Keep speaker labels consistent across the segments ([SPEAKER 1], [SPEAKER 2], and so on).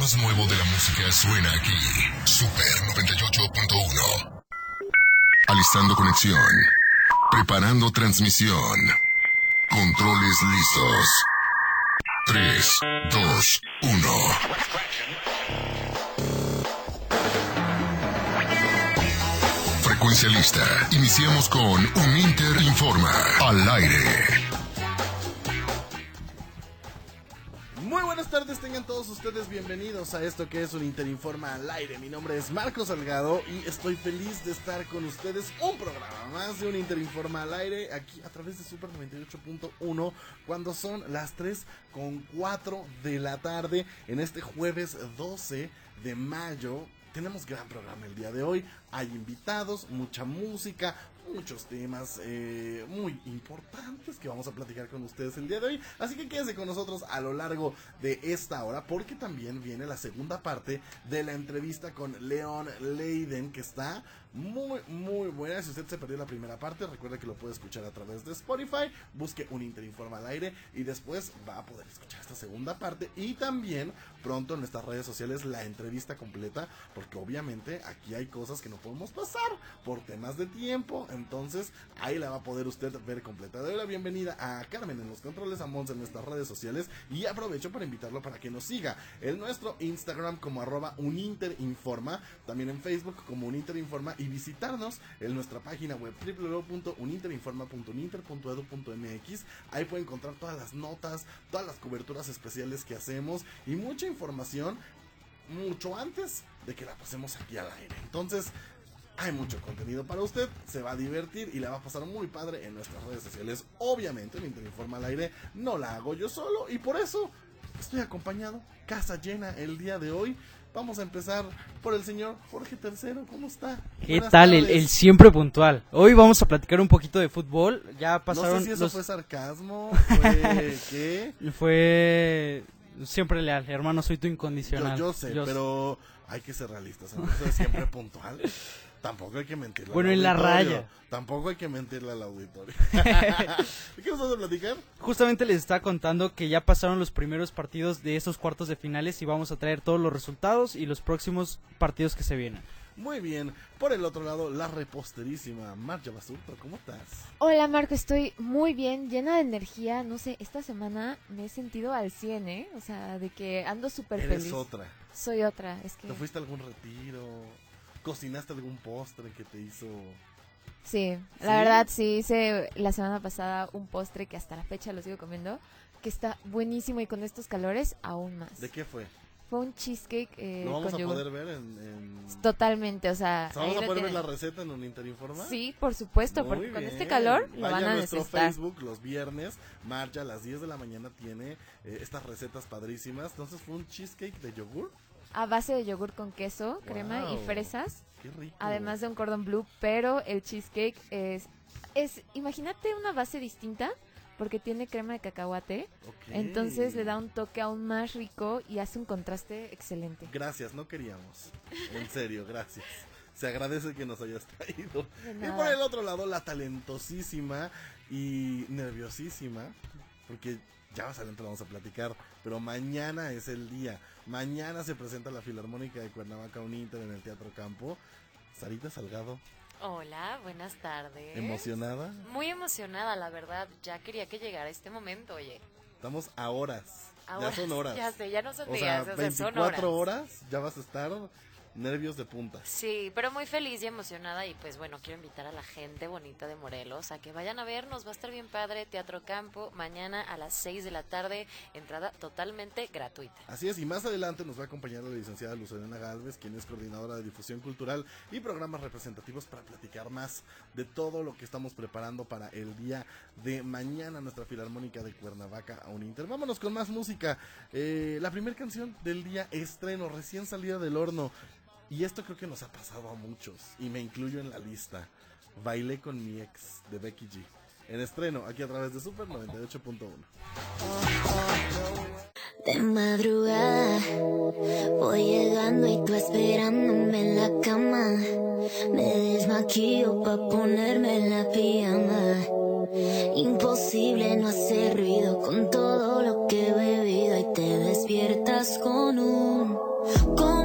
[SPEAKER 1] más nuevo de la música suena aquí. Super 98.1. Alistando conexión. Preparando transmisión. Controles listos. 3, 2, 1. Frecuencia lista. Iniciamos con Un Inter Informa. Al aire.
[SPEAKER 2] Todos ustedes bienvenidos a esto que es un Interinforma al aire. Mi nombre es Marco Salgado y estoy feliz de estar con ustedes. Un programa más de un Interinforma al aire aquí a través de Super 98.1 cuando son las 3 con 4 de la tarde en este jueves 12 de mayo. Tenemos gran programa el día de hoy. Hay invitados, mucha música, muchos temas eh, muy importantes que vamos a platicar con ustedes el día de hoy. Así que quédense con nosotros a lo largo de esta hora porque también viene la segunda parte de la entrevista con Leon Leiden que está muy muy buena. Si usted se perdió la primera parte, recuerde que lo puede escuchar a través de Spotify. Busque un Interinforma al aire y después va a poder escuchar esta segunda parte y también pronto en nuestras redes sociales la entrevista completa porque obviamente aquí hay cosas que no podemos pasar por temas de tiempo. Entonces ahí la va a poder usted ver completa. Doy la bienvenida a Carmen en los controles, a Mons en nuestras redes sociales y aprovecho para invitarlo para que nos siga en nuestro Instagram como arroba uninterinforma, también en Facebook como uninterinforma y visitarnos en nuestra página web www.uninterinforma.uninter.edu.mx. Ahí puede encontrar todas las notas, todas las coberturas especiales que hacemos y mucha información mucho antes de que la pasemos aquí al aire. Entonces, hay mucho contenido para usted, se va a divertir y la va a pasar muy padre en nuestras redes sociales. Obviamente, el Interinforma al aire no la hago yo solo y por eso estoy acompañado, casa llena el día de hoy. Vamos a empezar por el señor Jorge III, ¿cómo está?
[SPEAKER 3] ¿Qué
[SPEAKER 2] Buenas
[SPEAKER 3] tal? El, el siempre puntual. Hoy vamos a platicar un poquito de fútbol. Ya
[SPEAKER 2] No
[SPEAKER 3] pasaron
[SPEAKER 2] sé si eso
[SPEAKER 3] los...
[SPEAKER 2] fue sarcasmo, fue qué.
[SPEAKER 3] Fue siempre leal, hermano, soy tu
[SPEAKER 2] Yo,
[SPEAKER 3] incondicional.
[SPEAKER 2] yo sé,
[SPEAKER 3] Yo-
[SPEAKER 2] pero hay que ser realistas. Entonces, siempre puntual. Tampoco hay que mentirle. al
[SPEAKER 3] Bueno, en la raya.
[SPEAKER 2] Tampoco hay que mentirle al auditorio. ¿De ¿Qué nos vas a platicar?
[SPEAKER 3] Justamente les estaba contando que ya pasaron los primeros partidos de esos cuartos de finales y vamos a traer todos los resultados y los próximos partidos que se vienen.
[SPEAKER 2] Muy bien. Por el otro lado, la reposterísima Marja Basurto. ¿Cómo estás?
[SPEAKER 4] Hola Marco, estoy muy bien, llena de energía. No sé, esta semana me he sentido al 100, ¿eh? O sea, de que ando súper
[SPEAKER 2] Eres
[SPEAKER 4] feliz.
[SPEAKER 2] otra.
[SPEAKER 4] Soy otra, es que...
[SPEAKER 2] ¿Te fuiste a algún retiro? ¿Cocinaste algún postre que te hizo...?
[SPEAKER 4] Sí,
[SPEAKER 2] ¿Sí?
[SPEAKER 4] la verdad sí, hice la semana pasada un postre que hasta la fecha lo sigo comiendo, que está buenísimo y con estos calores aún más.
[SPEAKER 2] ¿De qué fue?
[SPEAKER 4] Fue un cheesecake eh,
[SPEAKER 2] ¿Lo vamos
[SPEAKER 4] con
[SPEAKER 2] a
[SPEAKER 4] yogur.
[SPEAKER 2] poder ver en...? en-
[SPEAKER 4] Totalmente, o sea...
[SPEAKER 2] ¿Vamos a poder ver la
[SPEAKER 4] tienen.
[SPEAKER 2] receta en un Interinforma?
[SPEAKER 4] Sí, por supuesto,
[SPEAKER 2] Muy
[SPEAKER 4] porque con este calor lo
[SPEAKER 2] Vaya
[SPEAKER 4] van a
[SPEAKER 2] a nuestro
[SPEAKER 4] necesitar.
[SPEAKER 2] Facebook los viernes. Marja a las 10 de la mañana tiene eh, estas recetas padrísimas. Entonces fue un cheesecake de yogur.
[SPEAKER 4] A base de yogur con queso, crema y fresas.
[SPEAKER 2] Qué rico.
[SPEAKER 4] además de un cordon bleu, pero el cheesecake es, es, imagínate una base distinta, porque tiene crema de cacahuate,
[SPEAKER 2] Ok.
[SPEAKER 4] entonces le da un toque aún más rico y hace un contraste excelente.
[SPEAKER 2] Gracias, no queríamos. En serio, gracias. Se agradece que nos hayas traído. Y por el otro lado, la talentosísima y nerviosísima, porque ya más adelante lo vamos a platicar, pero mañana es el día. Mañana se presenta la Filarmónica de Cuernavaca Uninter en el Teatro Campo. Sarita Salgado,
[SPEAKER 5] Hola, buenas tardes.
[SPEAKER 2] emocionada.
[SPEAKER 5] Muy emocionada, la verdad. Ya quería que llegara este momento, oye.
[SPEAKER 2] Estamos a horas.
[SPEAKER 5] Ahora-
[SPEAKER 2] ya son horas.
[SPEAKER 5] Ya sé, ya no son
[SPEAKER 2] o sea,
[SPEAKER 5] días, o sea, son
[SPEAKER 2] 24
[SPEAKER 5] horas.
[SPEAKER 2] horas ya vas a estar nervios de punta.
[SPEAKER 5] Sí, pero muy feliz y emocionada y pues bueno, quiero invitar a la gente bonita de Morelos a que vayan a vernos, va a estar bien padre, Teatro Campo, mañana a las 6 de la tarde, entrada totalmente gratuita.
[SPEAKER 2] Así es, y más adelante nos va a acompañar la licenciada Lucelena Galvez, quien es coordinadora de difusión cultural y programas representativos para platicar más de todo lo que estamos preparando para el día de mañana, nuestra Filarmónica de Cuernavaca a un Inter. Vámonos con más música. Eh, la primera canción del día, estreno, recién salida del horno. Y esto creo que nos ha pasado a muchos, y me incluyo en la lista. Bailé con mi ex de Becky G. En estreno, aquí a través de Super 98.1.
[SPEAKER 6] De madrugada voy llegando y tú esperándome en la cama. Me desmaquillo pa' ponerme la pijama. Imposible no hacer ruido con todo lo que he bebido y te despierta llegas con un ¿Cómo te fue?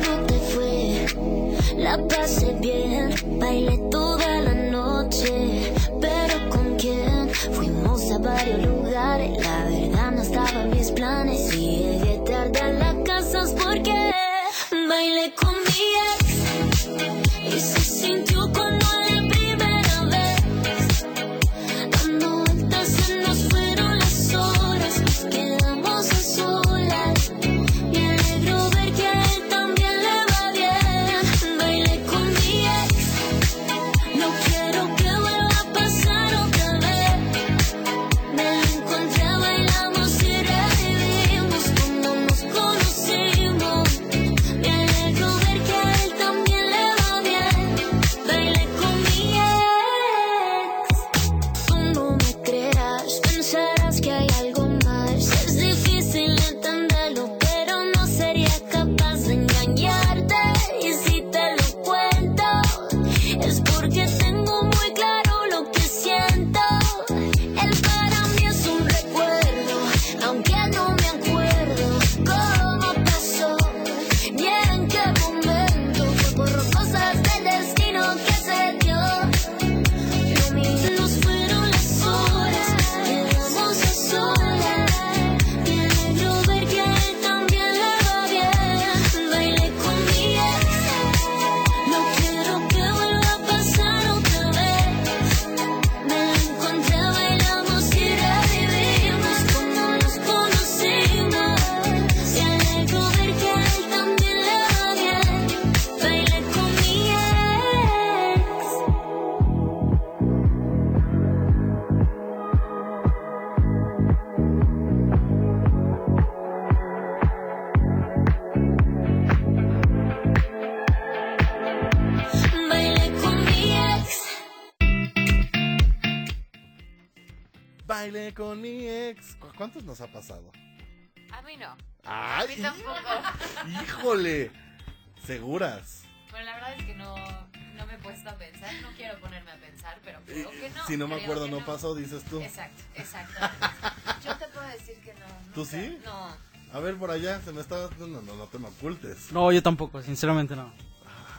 [SPEAKER 6] Pasé bien, bailé toda la noche, pero ¿con quién? Fuimos a varios lugares, la verdad no estaba mis planes. Si llegué tarde a la casa porque bailé con mi ex y se sintió
[SPEAKER 2] ¿Cuántos nos ha pasado?
[SPEAKER 5] A mí no.
[SPEAKER 2] ¡Ay!
[SPEAKER 5] A mí tampoco.
[SPEAKER 2] ¡Híjole! ¿Seguras?
[SPEAKER 5] Bueno, la verdad es que no, no me he puesto a pensar. No quiero ponerme a pensar, pero creo que no.
[SPEAKER 2] si no me
[SPEAKER 5] creo
[SPEAKER 2] acuerdo,
[SPEAKER 5] que
[SPEAKER 2] no pasó, dices tú.
[SPEAKER 5] Exacto, exacto. Yo te puedo decir que no.
[SPEAKER 2] ¿Tú
[SPEAKER 5] nunca.
[SPEAKER 2] sí?
[SPEAKER 5] No.
[SPEAKER 2] A ver, por allá, se me está... No, no, no te me ocultes.
[SPEAKER 3] No, yo tampoco, sinceramente no.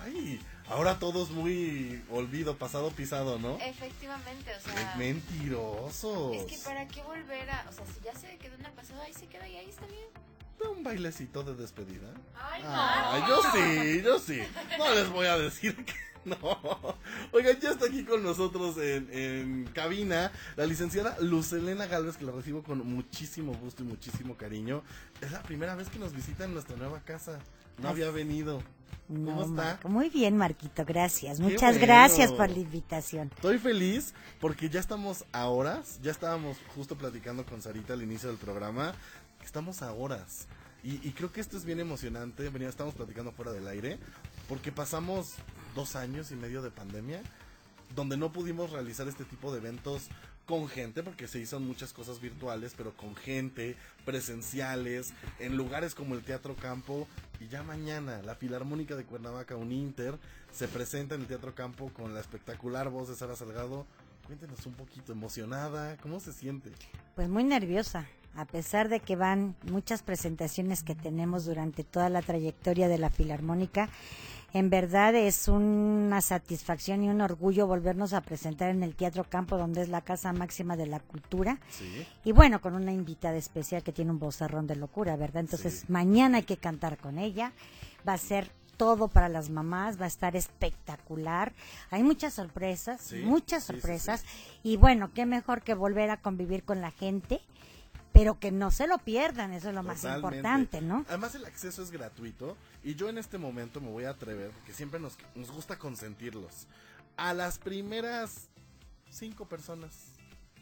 [SPEAKER 2] Ay, ahora todo es muy olvido, pasado, pisado, ¿no?
[SPEAKER 5] Efectivamente, o
[SPEAKER 2] Es
[SPEAKER 5] sea.
[SPEAKER 2] mentirosos.
[SPEAKER 5] Es que para qué volver a. O sea, si ya se quedó en el pasado, ahí se queda y ahí está bien.
[SPEAKER 2] Un bailecito de despedida.
[SPEAKER 5] Ay, no.
[SPEAKER 2] Yo sí, yo sí. No les voy a decir que no. Oigan, ya está aquí con nosotros en, en cabina la licenciada Lucelena Galvez, que la recibo con muchísimo gusto y muchísimo cariño. Es la primera vez que nos visita en nuestra nueva casa. No había venido. ¿Cómo
[SPEAKER 7] No,
[SPEAKER 2] está?
[SPEAKER 7] Marco, Muy bien, Marquito, gracias.
[SPEAKER 2] Qué
[SPEAKER 7] Muchas
[SPEAKER 2] bueno.
[SPEAKER 7] gracias por la invitación.
[SPEAKER 2] Estoy feliz porque ya estamos a horas, ya estábamos justo platicando con Sarita al inicio del programa, estamos a horas. Y, y creo que esto es bien emocionante, venía, estamos platicando fuera del aire, porque pasamos dos años y medio de pandemia, donde no pudimos realizar este tipo de eventos con gente, porque se hizo muchas cosas virtuales, pero con gente, presenciales, en lugares como el Teatro Campo. Y ya mañana, la Filarmónica de Cuernavaca, un Inter, se presenta en el Teatro Campo con la espectacular voz de Sara Salgado. Cuéntenos un poquito, emocionada, ¿cómo se siente?
[SPEAKER 7] Pues muy nerviosa, a pesar de que van muchas presentaciones que tenemos durante toda la trayectoria de la Filarmónica. En verdad es una satisfacción y un orgullo volvernos a presentar en el Teatro Campo, donde es la casa máxima de la cultura.
[SPEAKER 2] Sí.
[SPEAKER 7] Y bueno, con una invitada especial que tiene un vozarrón de locura, ¿verdad? Entonces,
[SPEAKER 2] Sí.
[SPEAKER 7] mañana hay que cantar con ella. Va a ser todo para las mamás, va a estar espectacular. Hay muchas sorpresas,
[SPEAKER 2] Sí,
[SPEAKER 7] muchas
[SPEAKER 2] sí,
[SPEAKER 7] sorpresas.
[SPEAKER 2] sí.
[SPEAKER 7] Y bueno, qué mejor que volver a convivir con la gente, pero que no se lo pierdan, eso es lo más importante, ¿no?
[SPEAKER 2] Además el acceso es gratuito y yo en este momento me voy a atrever, porque siempre nos, nos gusta consentirlos. A las primeras cinco personas,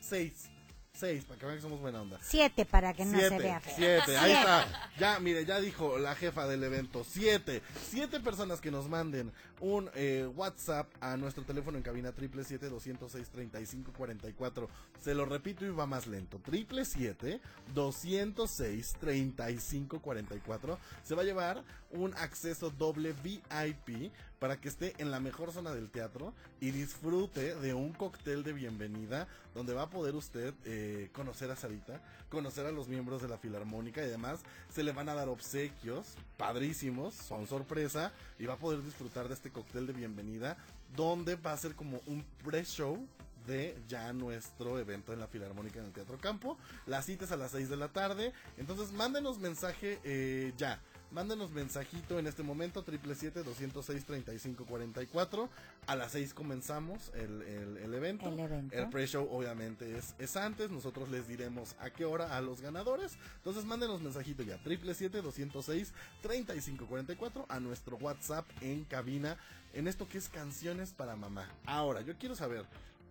[SPEAKER 2] seis, seis, para que vean que somos buena onda.
[SPEAKER 7] Siete para que no se vea feo.
[SPEAKER 2] siete, ahí está. Ya, mire, ya dijo la jefa del evento. Siete, siete personas que nos manden un eh, WhatsApp a nuestro teléfono en cabina triple siete doscientos seis treinta y cinco cuarenta y cuatro. Se lo repito y va más lento. Triple siete doscientos seis treinta y cinco cuarenta y cuatro. Se va a llevar un acceso doble VIP para que esté en la mejor zona del teatro y disfrute de un cóctel de bienvenida donde va a poder usted eh, conocer a Sarita, conocer a los miembros de la Filarmónica y además se le van a dar obsequios padrísimos, son sorpresa y va a poder disfrutar de este cóctel de bienvenida donde va a ser como un pre-show de ya nuestro evento en la Filarmónica en el Teatro Campo. La cita es a las 6 de la tarde. Entonces mándenos mensaje eh, ya. Mándenos mensajito en este momento, 777-206-3544. A las 6 comenzamos el, el- el evento.
[SPEAKER 7] El evento.
[SPEAKER 2] El pre-show obviamente es, es antes. Nosotros les diremos a qué hora a los ganadores. Entonces mándenos mensajito ya, 777-206-3544 a nuestro WhatsApp en cabina en esto que es canciones para mamá. Ahora, yo quiero saber,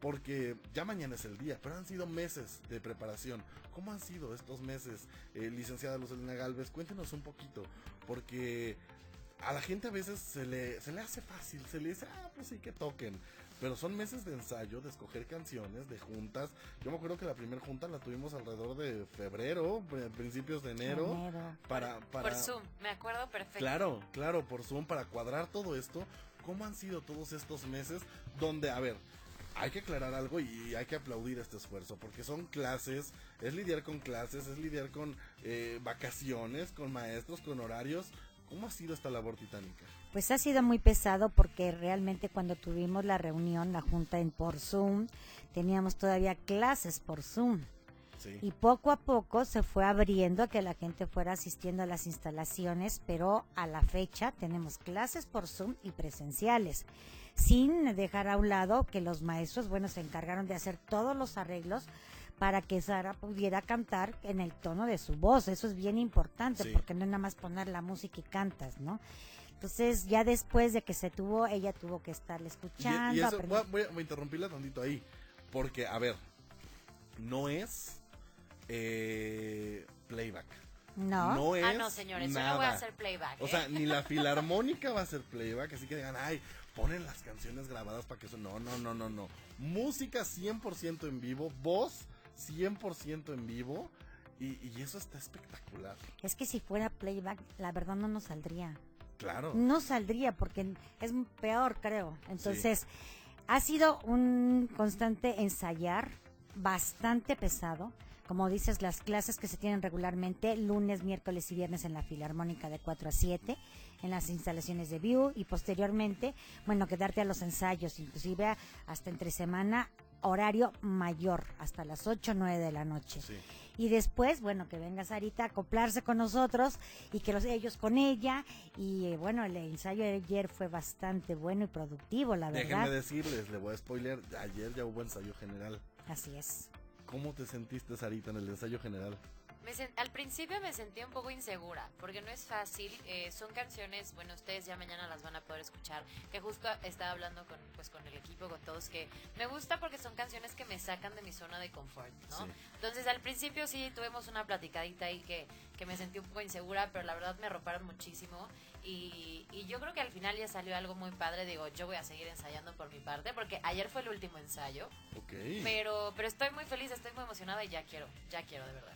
[SPEAKER 2] porque ya mañana es el día, pero han sido meses de preparación. ¿Cómo han sido estos meses, eh, licenciada Lucelina Galvez? Cuéntenos un poquito, porque a la gente a veces se le, se le hace fácil, se le dice, ah, pues sí que toquen. Pero son meses de ensayo, de escoger canciones, de juntas. Yo me acuerdo que la primera junta la tuvimos alrededor de febrero, pri- principios de enero.
[SPEAKER 7] Enero.
[SPEAKER 2] Para, para,
[SPEAKER 5] Por Zoom, me acuerdo perfecto.
[SPEAKER 2] Claro, claro, por Zoom, para cuadrar todo esto. ¿Cómo han sido todos estos meses donde, a ver, hay que aclarar algo y hay que aplaudir este esfuerzo, porque son clases, es lidiar con clases, es lidiar con eh, vacaciones, con maestros, con horarios. ¿Cómo ha sido esta labor titánica?
[SPEAKER 7] Pues ha sido muy pesado porque realmente cuando tuvimos la reunión, la junta en por Zoom, teníamos todavía clases por Zoom.
[SPEAKER 2] Sí.
[SPEAKER 7] Y poco a poco se fue abriendo a que la gente fuera asistiendo a las instalaciones, pero a la fecha tenemos clases por Zoom y presenciales, sin dejar a un lado que los maestros, bueno, se encargaron de hacer todos los arreglos para que Sara pudiera cantar en el tono de su voz. Eso es bien importante,
[SPEAKER 2] Sí.
[SPEAKER 7] porque no es nada más poner la música y cantas, ¿no? Entonces, ya después de que se tuvo, ella tuvo que estarle escuchando.
[SPEAKER 2] y eso, voy a, voy a- voy a interrumpirla tantito ahí, porque, a ver, no es eh, playback.
[SPEAKER 7] No,
[SPEAKER 2] No es
[SPEAKER 5] Ah, no, señores, yo no voy a hacer playback.
[SPEAKER 2] O
[SPEAKER 5] ¿eh?
[SPEAKER 2] sea, ni la filarmónica va a ser playback, así que digan, ay, ponen las canciones grabadas para que eso. No, no, no, no, no. Música 100% en vivo, voz 100% en vivo, y, y eso está espectacular.
[SPEAKER 7] es que si fuera playback, la verdad no nos saldría.
[SPEAKER 2] Claro.
[SPEAKER 7] No saldría porque es peor, creo. Entonces, ha sido un constante ensayar, bastante pesado. Como dices, las clases que se tienen regularmente, lunes, miércoles y viernes en la Filarmónica de 4 a 7, en las instalaciones de View y posteriormente, bueno, quedarte a los ensayos, inclusive hasta entre semana, horario mayor, hasta las 8 o 9 de la noche.
[SPEAKER 2] Sí.
[SPEAKER 7] Y después, bueno, que venga Sarita a acoplarse con nosotros y que los, ellos con ella. Y bueno, el ensayo de ayer fue bastante bueno y productivo, la
[SPEAKER 2] Déjenme
[SPEAKER 7] verdad.
[SPEAKER 2] decirles, le voy a spoiler, ayer ya hubo ensayo general.
[SPEAKER 7] Así es.
[SPEAKER 2] ¿Cómo te sentiste, Sarita, en el ensayo general?
[SPEAKER 5] Me sen- al principio me sentí un poco insegura, porque no es fácil. eh, son canciones, bueno, ustedes ya mañana las van a poder escuchar. Que justo estaba hablando con, pues, con el equipo, con todos, que me gusta porque son canciones que me sacan de mi zona de confort, ¿no?
[SPEAKER 2] Sí.
[SPEAKER 5] Entonces, al principio sí tuvimos una platicadita ahí que, que me sentí un poco insegura, pero la verdad me arroparon muchísimo. Y, y yo creo que al final ya salió algo muy padre. Digo, yo voy a seguir ensayando por mi parte, porque ayer fue el último ensayo.
[SPEAKER 2] Ok.
[SPEAKER 5] Pero, pero estoy muy feliz, estoy muy emocionada y ya quiero, ya quiero de verdad.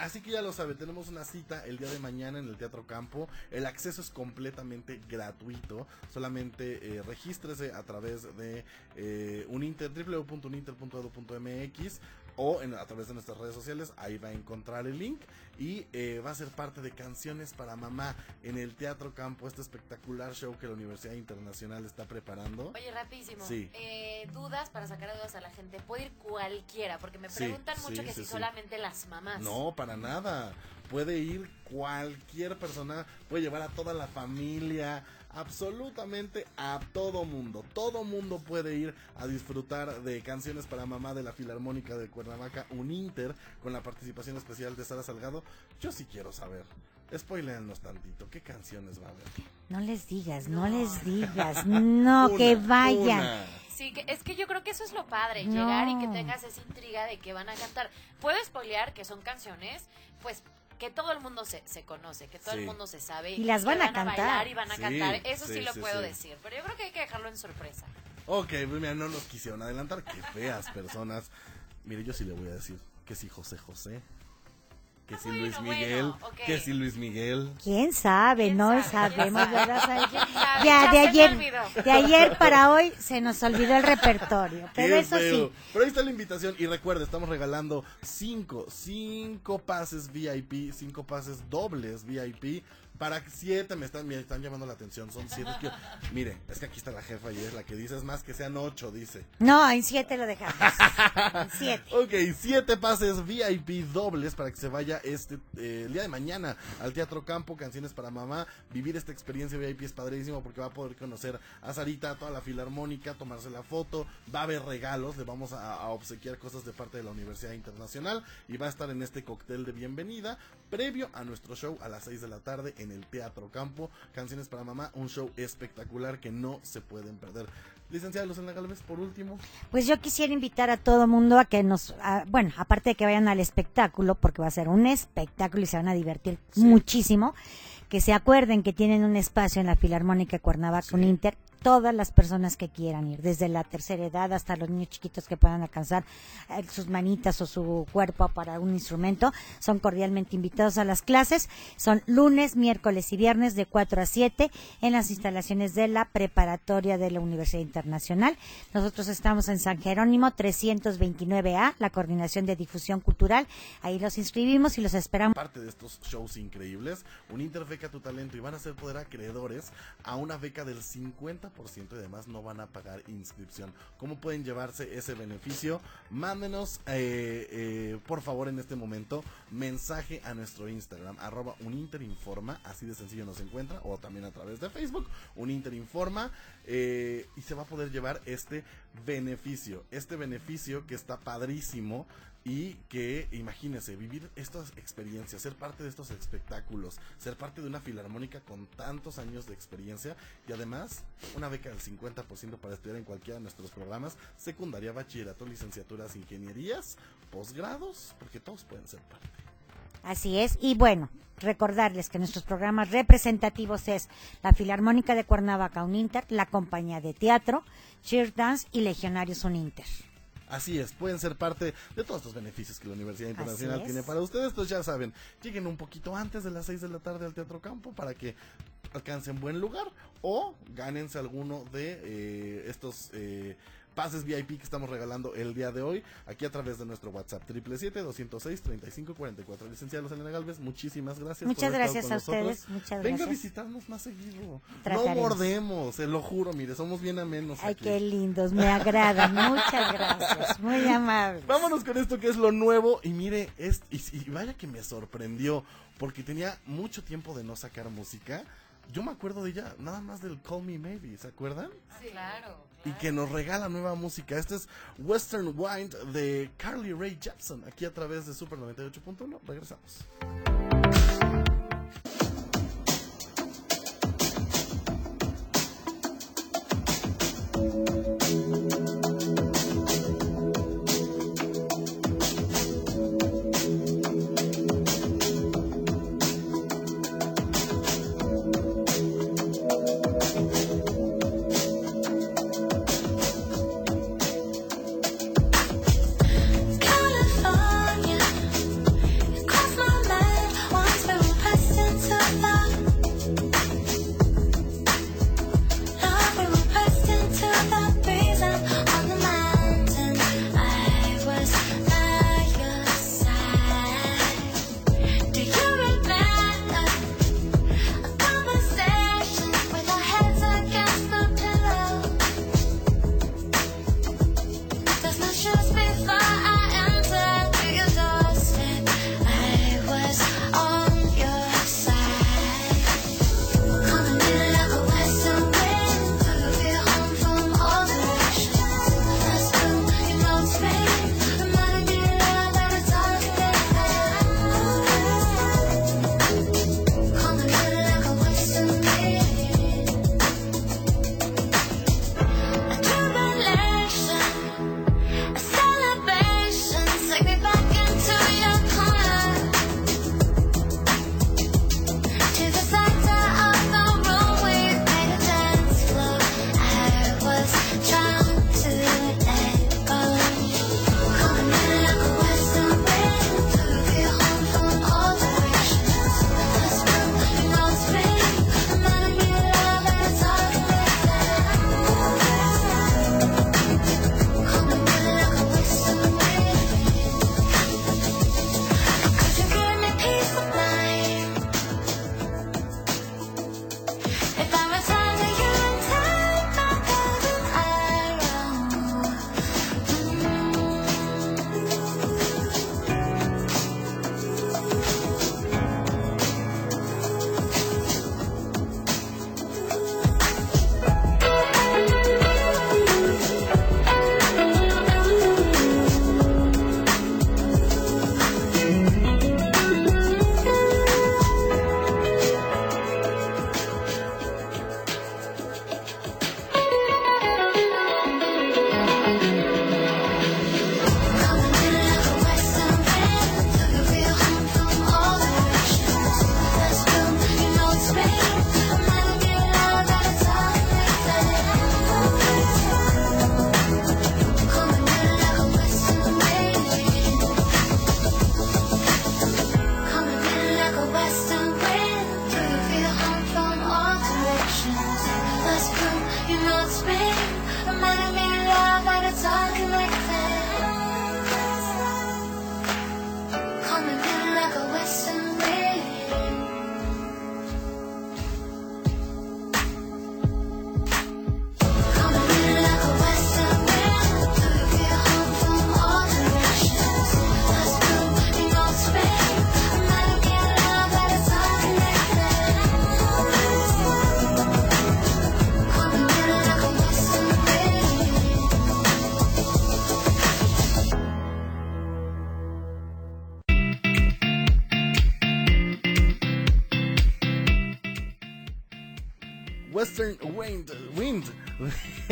[SPEAKER 2] Así que ya lo sabe, tenemos una cita el día de mañana en el Teatro Campo. El acceso es completamente gratuito. Solamente eh, regístrese a través de eh, uninter, www.uninter.edu.mx o en- a través de nuestras redes sociales. Ahí va a encontrar el link y eh, va a ser parte de Canciones para Mamá en el Teatro Campo, este espectacular show que la Universidad Internacional está preparando.
[SPEAKER 5] Oye, rapidísimo.
[SPEAKER 2] Sí.
[SPEAKER 5] Eh, dudas para sacar dudas a la gente. Puede ir cualquiera, porque me preguntan
[SPEAKER 2] sí,
[SPEAKER 5] mucho que si solamente las mamás.
[SPEAKER 2] No, para nada. Puede ir cualquier persona, puede llevar a toda la familia, absolutamente a todo mundo. Todo mundo puede ir a disfrutar de canciones para mamá de la Filarmónica de Cuernavaca, un Inter, con la participación especial de Sara Salgado. Yo sí quiero saber. Spoileanos tantito, ¿qué canciones va a haber?
[SPEAKER 7] No les digas, no,
[SPEAKER 5] No.
[SPEAKER 7] les digas. No, que vayan.
[SPEAKER 2] una.
[SPEAKER 5] Sí, que, es que yo creo que eso es lo padre,
[SPEAKER 7] No.
[SPEAKER 5] llegar y que tengas esa intriga de que van a cantar. Puedo spoilear que son canciones, pues que todo el mundo se, se conoce, que todo
[SPEAKER 2] Sí.
[SPEAKER 5] el mundo se sabe.
[SPEAKER 7] Y las
[SPEAKER 5] que
[SPEAKER 7] van a cantar.
[SPEAKER 5] bailar y van a
[SPEAKER 2] Sí,
[SPEAKER 5] cantar. Eso sí,
[SPEAKER 2] sí,
[SPEAKER 5] lo
[SPEAKER 2] sí,
[SPEAKER 5] puedo
[SPEAKER 2] sí.
[SPEAKER 5] decir, pero yo creo que hay que dejarlo en sorpresa.
[SPEAKER 2] Ok, pues mira, no nos quisieron adelantar. Qué feas personas. Mire, yo sí le voy a decir que si José José que si
[SPEAKER 5] Bueno,
[SPEAKER 2] Luis
[SPEAKER 5] bueno,
[SPEAKER 2] Miguel, que si Luis Miguel.
[SPEAKER 7] ¿Quién sabe?
[SPEAKER 5] ¿Quién
[SPEAKER 7] no
[SPEAKER 5] sabe?
[SPEAKER 7] sabemos. ¿verdad? ¿Sabes?
[SPEAKER 5] ¿Quién sabe?
[SPEAKER 7] Ya,
[SPEAKER 5] Ya
[SPEAKER 7] de ayer, de ayer para hoy se nos olvidó el repertorio. Pero
[SPEAKER 2] Qué
[SPEAKER 7] eso
[SPEAKER 2] feo.
[SPEAKER 7] sí,
[SPEAKER 2] Pero ahí está la invitación. Y recuerda, estamos regalando cinco, cinco pases VIP, cinco pases dobles VIP. Para siete me están, me están llamando la atención. Son siete. que- mire, es que aquí está la jefa y es la que dice, es más que sean ocho, dice.
[SPEAKER 7] no, en siete lo dejamos. En siete.
[SPEAKER 2] Ok, siete pases VIP dobles para que se vaya este eh, el día de mañana al Teatro Campo, Canciones para Mamá. Vivir esta experiencia VIP es padrísimo porque va a poder conocer a Sarita, a toda la filarmónica, tomarse la foto. Va a haber regalos, le vamos a, a obsequiar cosas de parte de la Universidad Internacional y va a estar en este cóctel de bienvenida previo a nuestro show a las 6 de la tarde en el Teatro Campo. Canciones para Mamá, un show espectacular que no se pueden perder. Licenciada Lucena Galvez, por último.
[SPEAKER 7] Pues yo quisiera invitar a todo mundo a que nos, a- bueno, aparte de que vayan al espectáculo, porque va a ser un espectáculo y se van a divertir muchísimo, que se acuerden que tienen un espacio en la Filarmónica de Cuernavaca, un Inter, todas las personas que quieran ir, desde la tercera edad hasta los niños chiquitos que puedan alcanzar eh, sus manitas o su cuerpo para un instrumento, son cordialmente invitados a las clases. Son lunes, miércoles y viernes de 4 a 7 en las instalaciones de la preparatoria de la Universidad Internacional. Nosotros estamos en San Jerónimo 329A, la coordinación de difusión cultural. Ahí los inscribimos y los esperamos.
[SPEAKER 2] parte de estos shows increíbles, un Interbeca tu talento y van a ser poder acreedores a una beca del 50% y además no van a pagar inscripción. ¿Cómo pueden llevarse ese beneficio? Mándenos, eh, eh, por favor, en este momento, mensaje a nuestro Instagram, arroba uninterinforma, así de sencillo nos encuentra, o también a través de Facebook, uninterinforma, eh, y se va a poder llevar este beneficio, este beneficio que está padrísimo y que imagínense vivir estas experiencias, ser parte de estos espectáculos, ser parte de una filarmónica con tantos años de experiencia y además una beca del 50% para estudiar en cualquiera de nuestros programas, secundaria, bachillerato, licenciaturas, ingenierías, posgrados, porque todos pueden ser parte.
[SPEAKER 7] Así es. Y bueno, recordarles que nuestros programas representativos es la Filarmónica de Cuernavaca Uninter, la Compañía de Teatro, Cheer Dance y Legionarios Uninter.
[SPEAKER 2] Así es, pueden ser parte de todos estos beneficios que la Universidad Internacional tiene para ustedes. Entonces ya saben, lleguen un poquito antes de las 6 de la tarde al Teatro Campo para que alcancen buen lugar o gánense alguno de eh, estos eh, pases VIP que estamos regalando el día de hoy aquí a través de nuestro WhatsApp 777-206-3544. Licenciada Selena Galvez, muchísimas gracias.
[SPEAKER 7] Muchas
[SPEAKER 2] por
[SPEAKER 7] gracias
[SPEAKER 2] con
[SPEAKER 7] a
[SPEAKER 2] nosotros.
[SPEAKER 7] ustedes, muchas
[SPEAKER 2] Venga a
[SPEAKER 7] gracias.
[SPEAKER 2] visitarnos más seguido.
[SPEAKER 7] Trataremos.
[SPEAKER 2] No mordemos, se lo juro, mire, somos bien amenos.
[SPEAKER 7] Ay,
[SPEAKER 2] aquí.
[SPEAKER 7] qué lindos, me agradan. Muchas gracias, muy amables.
[SPEAKER 2] Vámonos con esto que es lo nuevo. Y mire, es, y, y vaya que me sorprendió. Porque tenía mucho tiempo de no sacar música. Yo me acuerdo de ella, nada más del Call Me Maybe, ¿se acuerdan?
[SPEAKER 5] Claro.
[SPEAKER 2] Y que nos regala nueva música. Este es Western Wind de Carly Rae Jepsen, aquí a través de Super 98.1. Regresamos.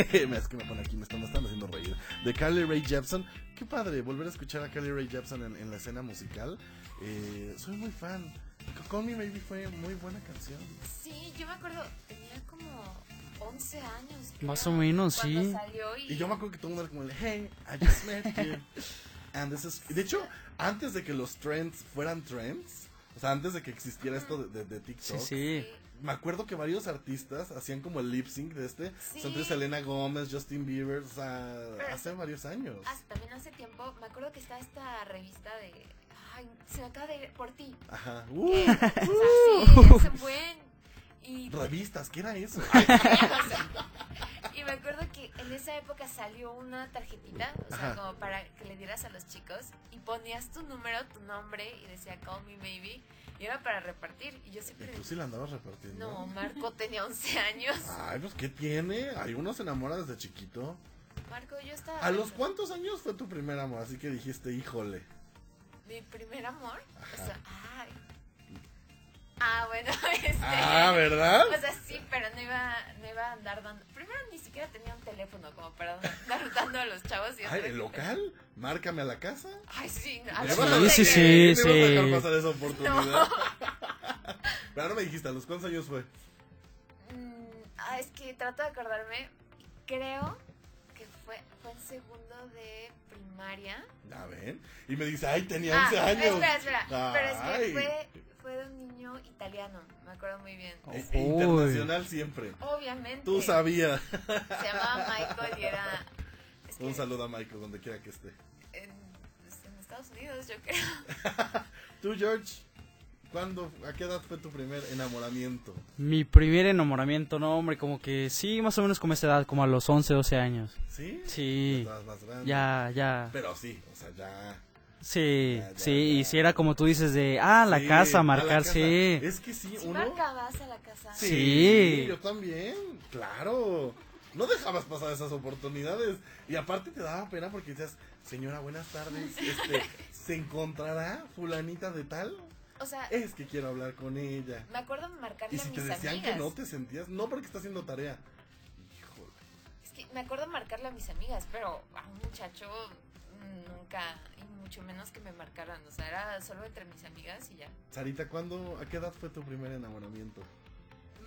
[SPEAKER 2] es que me pone aquí, me están, me están haciendo reír. De Carly Ray Jepsen. Qué padre volver a escuchar a Carly Ray Jepsen en, en la escena musical. Eh, soy muy fan. Call Me Maybe fue muy buena canción.
[SPEAKER 4] Sí, yo me acuerdo, tenía como 11 años.
[SPEAKER 3] Más
[SPEAKER 4] creo,
[SPEAKER 3] o menos, sí.
[SPEAKER 4] salió y,
[SPEAKER 2] Y yo me acuerdo que todo el mundo era como, el, hey, I just met you. And this is... De hecho, antes de que los trends fueran trends, o sea, antes de que existiera esto de, de- de TikTok,
[SPEAKER 3] Sí, sí.
[SPEAKER 2] me acuerdo que varios artistas hacían como el lip sync de este.
[SPEAKER 4] Sí.
[SPEAKER 2] Son Selena Gómez, Justin Bieber, o sea, hace varios años.
[SPEAKER 4] También hace tiempo, me acuerdo que está esta revista de... Ay, se me acaba de ir por ti.
[SPEAKER 2] Ajá.
[SPEAKER 4] Que,
[SPEAKER 2] Uh,
[SPEAKER 4] o sea, sí, hace buen... Y,
[SPEAKER 2] revistas, ¿qué era eso?
[SPEAKER 4] y me acuerdo que en esa época salió una tarjetita, o sea,
[SPEAKER 2] Ajá.
[SPEAKER 4] como para que le dieras a los chicos y ponías tu número, tu nombre y decía Call Me Maybe y era para repartir. Y yo
[SPEAKER 2] ¿Y
[SPEAKER 4] siempre...
[SPEAKER 2] tú sí la andabas repartiendo?
[SPEAKER 4] No, Marco tenía 11 años.
[SPEAKER 2] Ay, pues ¿qué tiene? Hay uno se enamora desde chiquito.
[SPEAKER 4] Marco, yo estaba...
[SPEAKER 2] ¿A los cuántos años fue tu primer amor? Así que dijiste, híjole.
[SPEAKER 4] Mi primer amor.
[SPEAKER 2] Ajá.
[SPEAKER 4] O sea, ay. Ah, bueno, este.
[SPEAKER 2] Ah, ¿verdad?
[SPEAKER 4] O sea, sí, pero no iba, no iba a andar dando. Primero ni siquiera tenía un teléfono como para andar dando a los chavos y
[SPEAKER 2] Ay, ¿el local? Márcame a la casa.
[SPEAKER 4] Ay, sí, no,
[SPEAKER 2] vas a-
[SPEAKER 3] Sí, sí, sí.
[SPEAKER 2] me vas a dejar pasar esa oportunidad.
[SPEAKER 4] No.
[SPEAKER 2] Pero ahora me dijiste, ¿a los cuántos años fue?
[SPEAKER 4] Mm, ah, es que trato de acordarme. Creo que fue, fue en segundo de primaria.
[SPEAKER 2] A ver. Y me dice, ay, tenía 11
[SPEAKER 4] ah,
[SPEAKER 2] años.
[SPEAKER 4] espera, espera. Pero es
[SPEAKER 2] Ay.
[SPEAKER 4] que fue, fue de un niño italiano. Me acuerdo muy bien.
[SPEAKER 2] Eh,
[SPEAKER 3] Uy.
[SPEAKER 2] Internacional siempre.
[SPEAKER 4] Obviamente.
[SPEAKER 2] Tú sabías.
[SPEAKER 4] Se llamaba Michael y era. es que
[SPEAKER 2] Un saludo a Michael, donde quiera que esté.
[SPEAKER 4] En, pues, en Estados Unidos, yo creo.
[SPEAKER 2] Tú, George, ¿cuándo, a qué edad fue tu primer enamoramiento?
[SPEAKER 3] Mi primer enamoramiento, no, hombre, como que sí, más o menos como esa edad, como a los 11, 12 años.
[SPEAKER 2] ¿Sí?
[SPEAKER 3] Sí.
[SPEAKER 2] Estabas más grande.
[SPEAKER 3] Ya, ya.
[SPEAKER 2] Pero sí, o sea, ya.
[SPEAKER 3] Sí, sí,
[SPEAKER 2] ya.
[SPEAKER 3] y si era como tú dices de, ah, la
[SPEAKER 2] Sí, a
[SPEAKER 3] casa,
[SPEAKER 2] la
[SPEAKER 3] marcar,
[SPEAKER 2] casa.
[SPEAKER 3] sí.
[SPEAKER 2] Es que sí,
[SPEAKER 4] ¿Sí
[SPEAKER 2] uno.
[SPEAKER 4] marcabas a la casa?
[SPEAKER 2] Sí,
[SPEAKER 3] Sí.
[SPEAKER 2] yo también, claro. No dejabas pasar esas oportunidades. Y aparte te daba pena porque decías, señora, buenas tardes. Este, ¿Se encontrará fulanita de tal?
[SPEAKER 4] O sea,
[SPEAKER 2] Es que quiero hablar con ella.
[SPEAKER 4] me acuerdo marcarle
[SPEAKER 2] Y
[SPEAKER 4] a
[SPEAKER 2] si
[SPEAKER 4] mis
[SPEAKER 2] te decían
[SPEAKER 4] amigas.
[SPEAKER 2] que no te sentías, no porque está haciendo tarea. Híjole.
[SPEAKER 4] Es que me acuerdo marcarle a mis amigas, pero a un muchacho nunca, y mucho menos que me marcaran. O sea, era solo entre mis amigas y ya.
[SPEAKER 2] Sarita, ¿cuándo, a qué edad fue tu primer enamoramiento?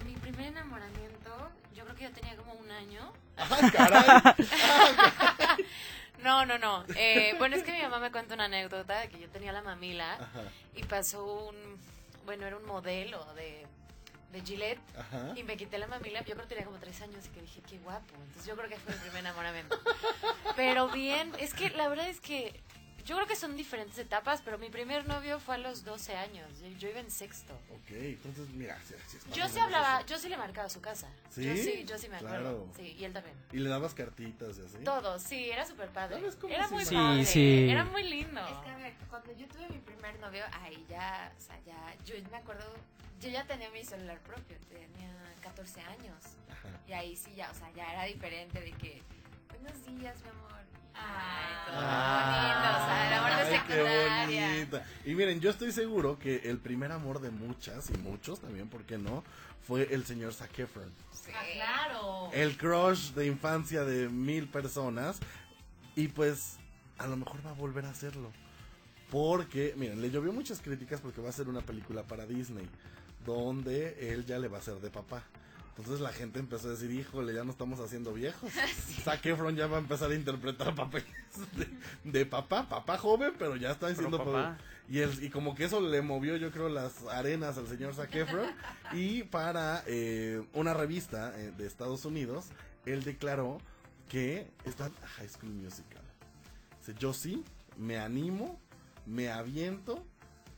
[SPEAKER 4] Mi primer enamoramiento, yo creo que yo tenía como un año.
[SPEAKER 2] ¡Ah, caray!
[SPEAKER 4] No, no, no. Eh, bueno, es que mi mamá me cuenta una anécdota de que yo tenía la mamila
[SPEAKER 2] Ajá,
[SPEAKER 4] y pasó un, bueno, era un modelo de, de Gillette
[SPEAKER 2] ajá.
[SPEAKER 4] y me quité la mamila. Yo creo que tenía como tres años y que dije, qué guapo. Entonces yo creo que fue mi primer enamoramiento. Pero bien, es que la verdad es que yo creo que son diferentes etapas, pero mi primer novio fue a los 12 años. Yo, yo iba en sexto.
[SPEAKER 2] Ok, entonces mira, es más
[SPEAKER 4] Yo sí hablaba,
[SPEAKER 2] eso.
[SPEAKER 4] yo sí le marcaba a su casa.
[SPEAKER 2] ¿Sí?
[SPEAKER 4] Yo sí, yo sí me acuerdo.
[SPEAKER 2] Claro.
[SPEAKER 4] Sí, y él también.
[SPEAKER 2] Y le dabas cartitas y así.
[SPEAKER 4] Todo, sí, era súper padre.
[SPEAKER 2] ¿Sabes cómo
[SPEAKER 4] Era muy
[SPEAKER 3] Sí,
[SPEAKER 4] padre.
[SPEAKER 3] sí.
[SPEAKER 4] Era muy lindo.
[SPEAKER 5] Es que a ver,
[SPEAKER 4] cuando yo tuve mi primer novio, ahí ya, o sea, ya, yo me acuerdo, yo ya tenía mi celular propio, tenía 14 años.
[SPEAKER 2] Ajá.
[SPEAKER 4] Y ahí sí ya, o sea, ya era diferente de que, buenos días, mi amor. Ay, todo
[SPEAKER 3] Ah.
[SPEAKER 2] Ay, qué bonita. Y miren, yo estoy seguro que el primer amor de muchas y muchos también, ¿por qué no? Fue el señor Zac Efron.
[SPEAKER 4] Sí.
[SPEAKER 5] Ah, claro.
[SPEAKER 2] El crush de infancia de mil personas. Y pues, a lo mejor va a volver a hacerlo. Porque, miren, le llovió muchas críticas porque va a ser una película para Disney. Donde él ya le va a ser de papá. Entonces la gente empezó a decir, híjole, ya no estamos haciendo viejos. Zac Efron ya va a empezar a interpretar papeles de, de papá, papá joven, pero ya está diciendo
[SPEAKER 3] papá.
[SPEAKER 2] papá. Y, el, y como que eso le movió, yo creo, las arenas al señor Zac Efron. y para eh, una revista eh, de Estados Unidos, él declaró que está en High School Musical. Dice, yo sí, me animo, me aviento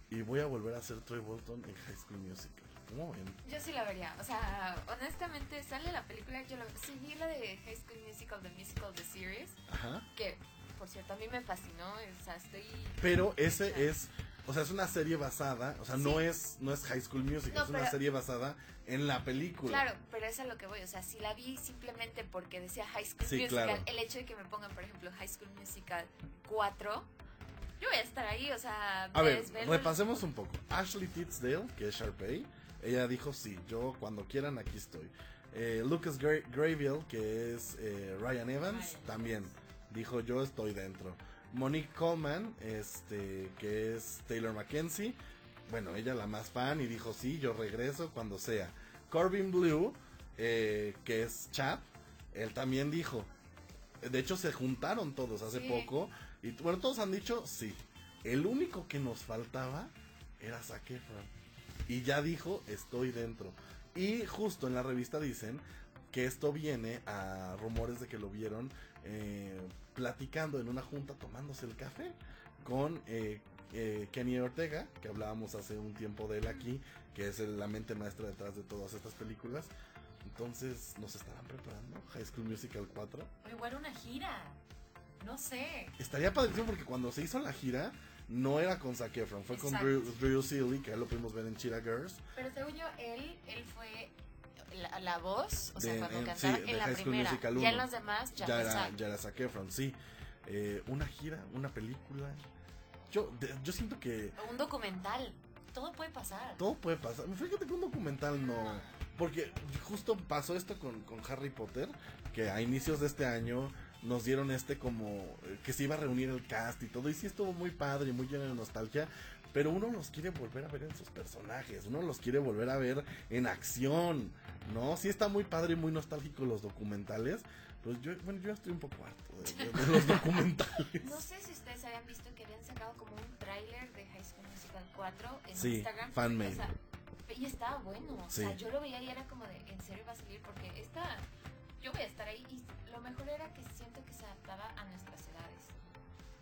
[SPEAKER 2] y voy a volver a ser Troy Bolton en High School Musical. ¿Cómo ven?
[SPEAKER 4] Yo sí la vería, o sea, honestamente sale la película, yo la vi la de High School Musical, The Musical, The Series,
[SPEAKER 2] Ajá.
[SPEAKER 4] que por cierto a mí me fascinó, o sea, estoy...
[SPEAKER 2] Pero ese es, o sea, es una serie basada, o sea, no
[SPEAKER 4] Sí.
[SPEAKER 2] es no es High School Musical,
[SPEAKER 4] No,
[SPEAKER 2] es una
[SPEAKER 4] pero-
[SPEAKER 2] serie basada en la película.
[SPEAKER 4] Claro, pero es a lo que voy, o sea, si la vi simplemente porque decía High School
[SPEAKER 2] Sí,
[SPEAKER 4] Musical,
[SPEAKER 2] claro.
[SPEAKER 4] el hecho de que me pongan, por ejemplo, High School Musical 4, yo voy a estar ahí, o sea,
[SPEAKER 2] A ver, repasemos un poco. Ashley Tisdale, que es Sharpay, ella dijo sí, yo cuando quieran aquí estoy. Eh, Lucas Gra- Graybill, que es eh, Ryan Evans, también dijo yo estoy dentro. Monique Coleman, este, que es Taylor Mackenzie, bueno, ella la más fan y dijo sí, yo regreso cuando sea. Corbin Blue, eh, que es Chap, él también dijo. De hecho, se juntaron todos hace
[SPEAKER 5] Sí.
[SPEAKER 2] poco. Y bueno, todos han dicho sí. El único que nos faltaba era Zac Efron. Y ya dijo, estoy dentro. Y justo en la revista dicen que esto viene a rumores de que lo vieron eh, platicando en una junta tomándose el café con eh, eh, Kenny Ortega, que hablábamos hace un tiempo de él aquí, que es el- la mente maestra detrás de todas estas películas. Entonces, ¿nos estarán preparando? High School Musical 4.
[SPEAKER 5] O igual una gira. No sé.
[SPEAKER 2] Estaría padrísimo porque cuando se hizo la gira, no era con Zac Efron, fue con. Drew, Drew Seeley, que ya lo pudimos ver en Cheetah Girls.
[SPEAKER 5] Pero según yo, él, él fue la, la voz, o sea, cuando
[SPEAKER 2] en-
[SPEAKER 5] cantaba
[SPEAKER 2] sí,
[SPEAKER 5] en la primera. Ya en
[SPEAKER 2] 1.
[SPEAKER 5] los demás, ya,
[SPEAKER 2] ya, era, ya era Zac Efron, sí. Eh, una gira, una película. Yo, de- yo siento que
[SPEAKER 5] Un documental. Todo puede pasar.
[SPEAKER 2] todo puede pasar. Fíjate que un documental no. Porque justo pasó esto con, con Harry Potter, que a inicios de este año nos dieron este como eh, que se iba a reunir el cast y todo. Y sí estuvo muy padre, muy lleno de nostalgia. Pero uno los quiere volver a ver en sus personajes, uno los quiere volver a ver en acción, ¿no? Sí está muy padre y muy nostálgico los documentales. Pues yo, bueno, yo estoy un poco harto de, de- de los documentales.
[SPEAKER 5] No sé si ustedes habían visto que habían sacado como un tráiler de High School Musical 4 en
[SPEAKER 2] Sí,
[SPEAKER 5] Instagram.
[SPEAKER 2] fan-made.
[SPEAKER 5] O sea, y estaba bueno. O sea,
[SPEAKER 2] Sí.
[SPEAKER 5] yo lo veía y era como de, ¿en serio va a salir? Porque esta, yo voy a estar ahí y lo mejor era que siento que se adaptaba a nuestras edades.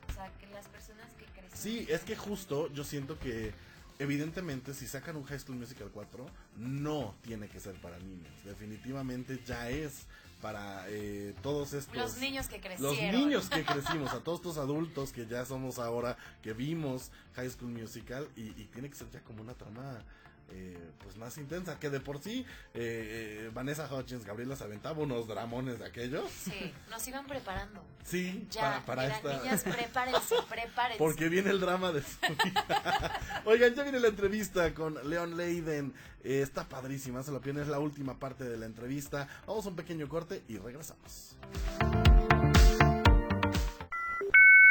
[SPEAKER 5] O sea, que las personas que crecen.
[SPEAKER 2] Sí, es que justo yo siento que evidentemente si sacan un High School Musical 4 no tiene que ser para niños. Definitivamente ya es para eh, todos estos
[SPEAKER 5] Los niños que crecieron.
[SPEAKER 2] los niños que crecimos, a todos estos adultos que ya somos ahora, que vimos High School Musical y, y tiene que ser ya como una trama eh, pues más intensa, que de por sí eh, eh, Vanessa Hutchins, Gabriela se aventaba unos dramones de aquellos.
[SPEAKER 5] Sí, nos iban preparando.
[SPEAKER 2] Sí,
[SPEAKER 5] Ya,
[SPEAKER 2] para, para
[SPEAKER 5] mira,
[SPEAKER 2] esta...
[SPEAKER 5] niñas, prepárense, prepárense.
[SPEAKER 2] Porque viene el drama de su vida. Oigan, ya viene la entrevista con Leon Leiden. Eh, está padrísima, se lo pierden, es la última parte de la entrevista. Vamos a un pequeño corte y regresamos.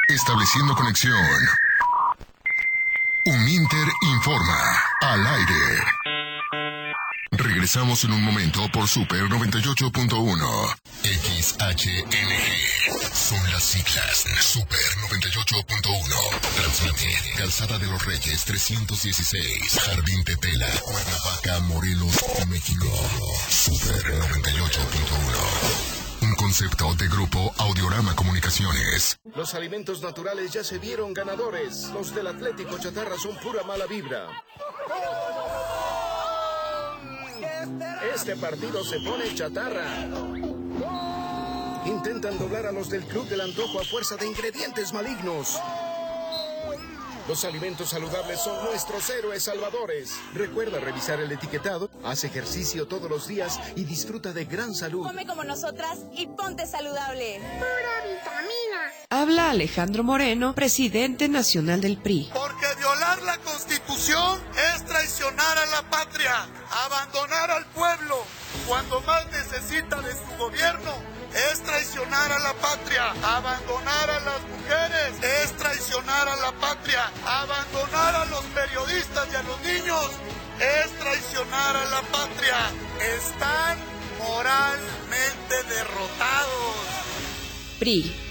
[SPEAKER 1] Estableciendo conexión. Uminter informa al aire. Regresamos en un momento por Super 98.1. XHNG. Son las siglas. Super 98.1. Transmite. Calzada de los Reyes 316. Jardín Tetela. Cuernavaca, Morelos, México. Super 98.1. Concepto de grupo Audiorama Comunicaciones.
[SPEAKER 8] Los alimentos naturales ya se vieron ganadores. Los del Atlético Chatarra son pura mala vibra. Este partido se pone chatarra. Intentan doblar a los del Club del Antojo a fuerza de ingredientes malignos. Los alimentos saludables son nuestros héroes salvadores. Recuerda revisar el etiquetado, haz ejercicio todos los días y disfruta de gran salud.
[SPEAKER 9] Come como nosotras y ponte saludable.
[SPEAKER 10] Habla Alejandro Moreno, presidente nacional del PRI.
[SPEAKER 11] Porque violar la constitución es traicionar a la patria, abandonar al pueblo cuando más necesita de su gobierno. Es traicionar a la patria, abandonar a las mujeres, es traicionar a la patria, abandonar a los periodistas y a los niños, es traicionar a la patria. Están moralmente derrotados.
[SPEAKER 10] PRI.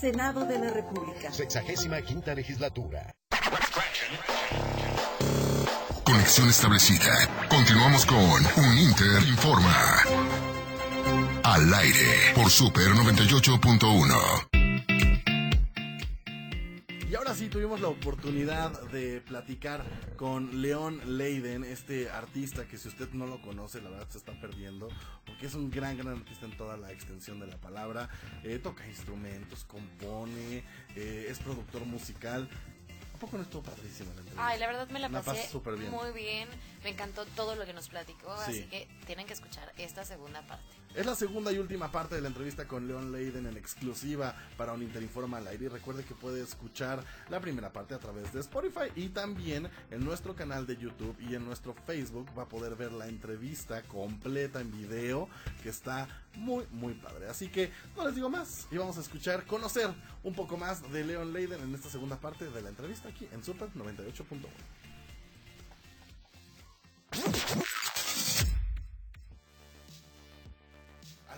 [SPEAKER 12] Senado de la República.
[SPEAKER 8] Sexagésima quinta legislatura.
[SPEAKER 1] Conexión establecida. Continuamos con Uninter Informa. Al aire por Super 98.1.
[SPEAKER 2] Y ahora sí tuvimos la oportunidad de platicar con León Leiden, este artista que si usted no lo conoce, la verdad se está perdiendo, porque es un gran, gran artista en toda la extensión de la palabra. Eh, toca instrumentos, compone, eh, es productor musical. ¿A poco no estuvo padrísima la entrevista?
[SPEAKER 5] Ay, la verdad me la
[SPEAKER 2] La
[SPEAKER 5] pasé
[SPEAKER 2] pasé súper bien.
[SPEAKER 5] muy bien. Me encantó todo lo que nos platicó,
[SPEAKER 2] Sí.
[SPEAKER 5] así que tienen que escuchar esta segunda parte.
[SPEAKER 2] Es la segunda y última parte de la entrevista con Leon Leiden en exclusiva para un Interinforma al aire. Y recuerde que puede escuchar la primera parte a través de Spotify y también en nuestro canal de YouTube y en nuestro Facebook va a poder ver la entrevista completa en video que está muy muy padre. Así que no les digo más y vamos a escuchar, conocer un poco más de Leon Leiden en esta segunda parte de la entrevista aquí en Super 98.1.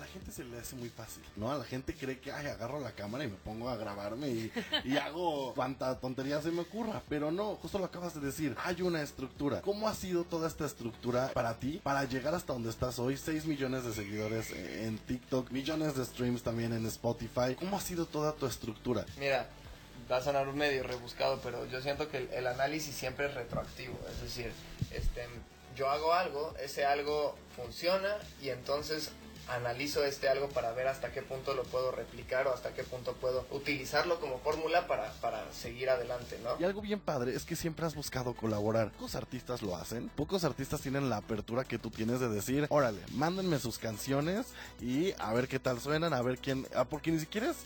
[SPEAKER 2] gente se le hace muy fácil, ¿no? A la gente cree que, ay, agarro la cámara y me pongo a grabarme y, hago cuanta tontería se me ocurra. Pero no, justo lo acabas de decir, hay una estructura. ¿Cómo ha sido toda esta estructura para ti, para llegar hasta donde estás hoy? 6 millones de seguidores en TikTok, millones de streams también en Spotify. ¿Cómo ha sido toda tu estructura?
[SPEAKER 13] Mira, va a sonar un medio rebuscado, pero yo siento que el, el análisis siempre es retroactivo. Es decir, este, yo hago algo, ese algo funciona y entonces analizo este algo para ver hasta qué punto lo puedo replicar o hasta qué punto puedo utilizarlo como fórmula para, para seguir adelante, ¿no?
[SPEAKER 2] Y algo bien padre es que siempre has buscado colaborar. Pocos artistas lo hacen. Pocos artistas tienen la apertura que tú tienes de decir, órale, mándenme sus canciones y a ver qué tal suenan, a ver quién... ah, porque ni siquiera es...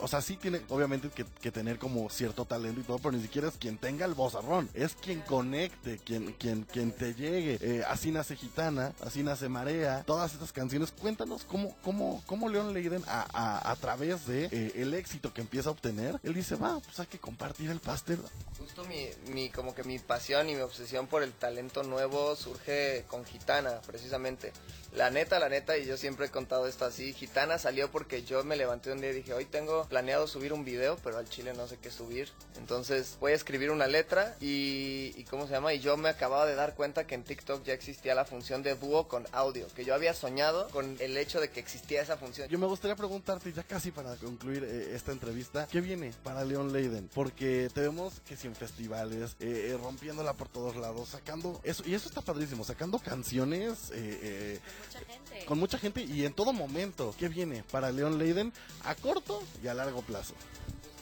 [SPEAKER 2] O sea, sí tiene obviamente que, que tener como cierto talento y todo, pero ni siquiera es quien tenga el vozarrón. Es quien conecte, quien, quien, quien te llegue. Eh, así nace Gitana, así nace Marea. Todas estas canciones. Cuéntanos cómo, cómo, cómo Leon Leiden a, a, a través de eh, el éxito que empieza a obtener. Él dice, va, pues hay que compartir el pastel.
[SPEAKER 13] Justo mi, mi, como que mi pasión y mi obsesión por el talento nuevo surge con Gitana, precisamente. La neta, la neta, y yo siempre he contado esto así, Gitana salió porque yo me levanté un día y dije, hoy tengo planeado subir un video, pero al chile no sé qué subir. Entonces voy a escribir una letra y, y ¿cómo se llama? Y yo me acababa de dar cuenta que en TikTok ya existía la función de dúo con audio, que yo había soñado con el hecho de que existía esa función.
[SPEAKER 2] Yo me gustaría preguntarte, ya casi para concluir eh, esta entrevista, ¿qué viene para Leon Leiden? Porque te vemos que si en festivales, eh, eh, rompiéndola por todos lados, sacando eso, y eso está padrísimo, sacando canciones eh, eh,
[SPEAKER 5] Mucha gente.
[SPEAKER 2] con mucha gente y en todo momento. ¿Qué viene para Leon Leiden a corto y a largo plazo?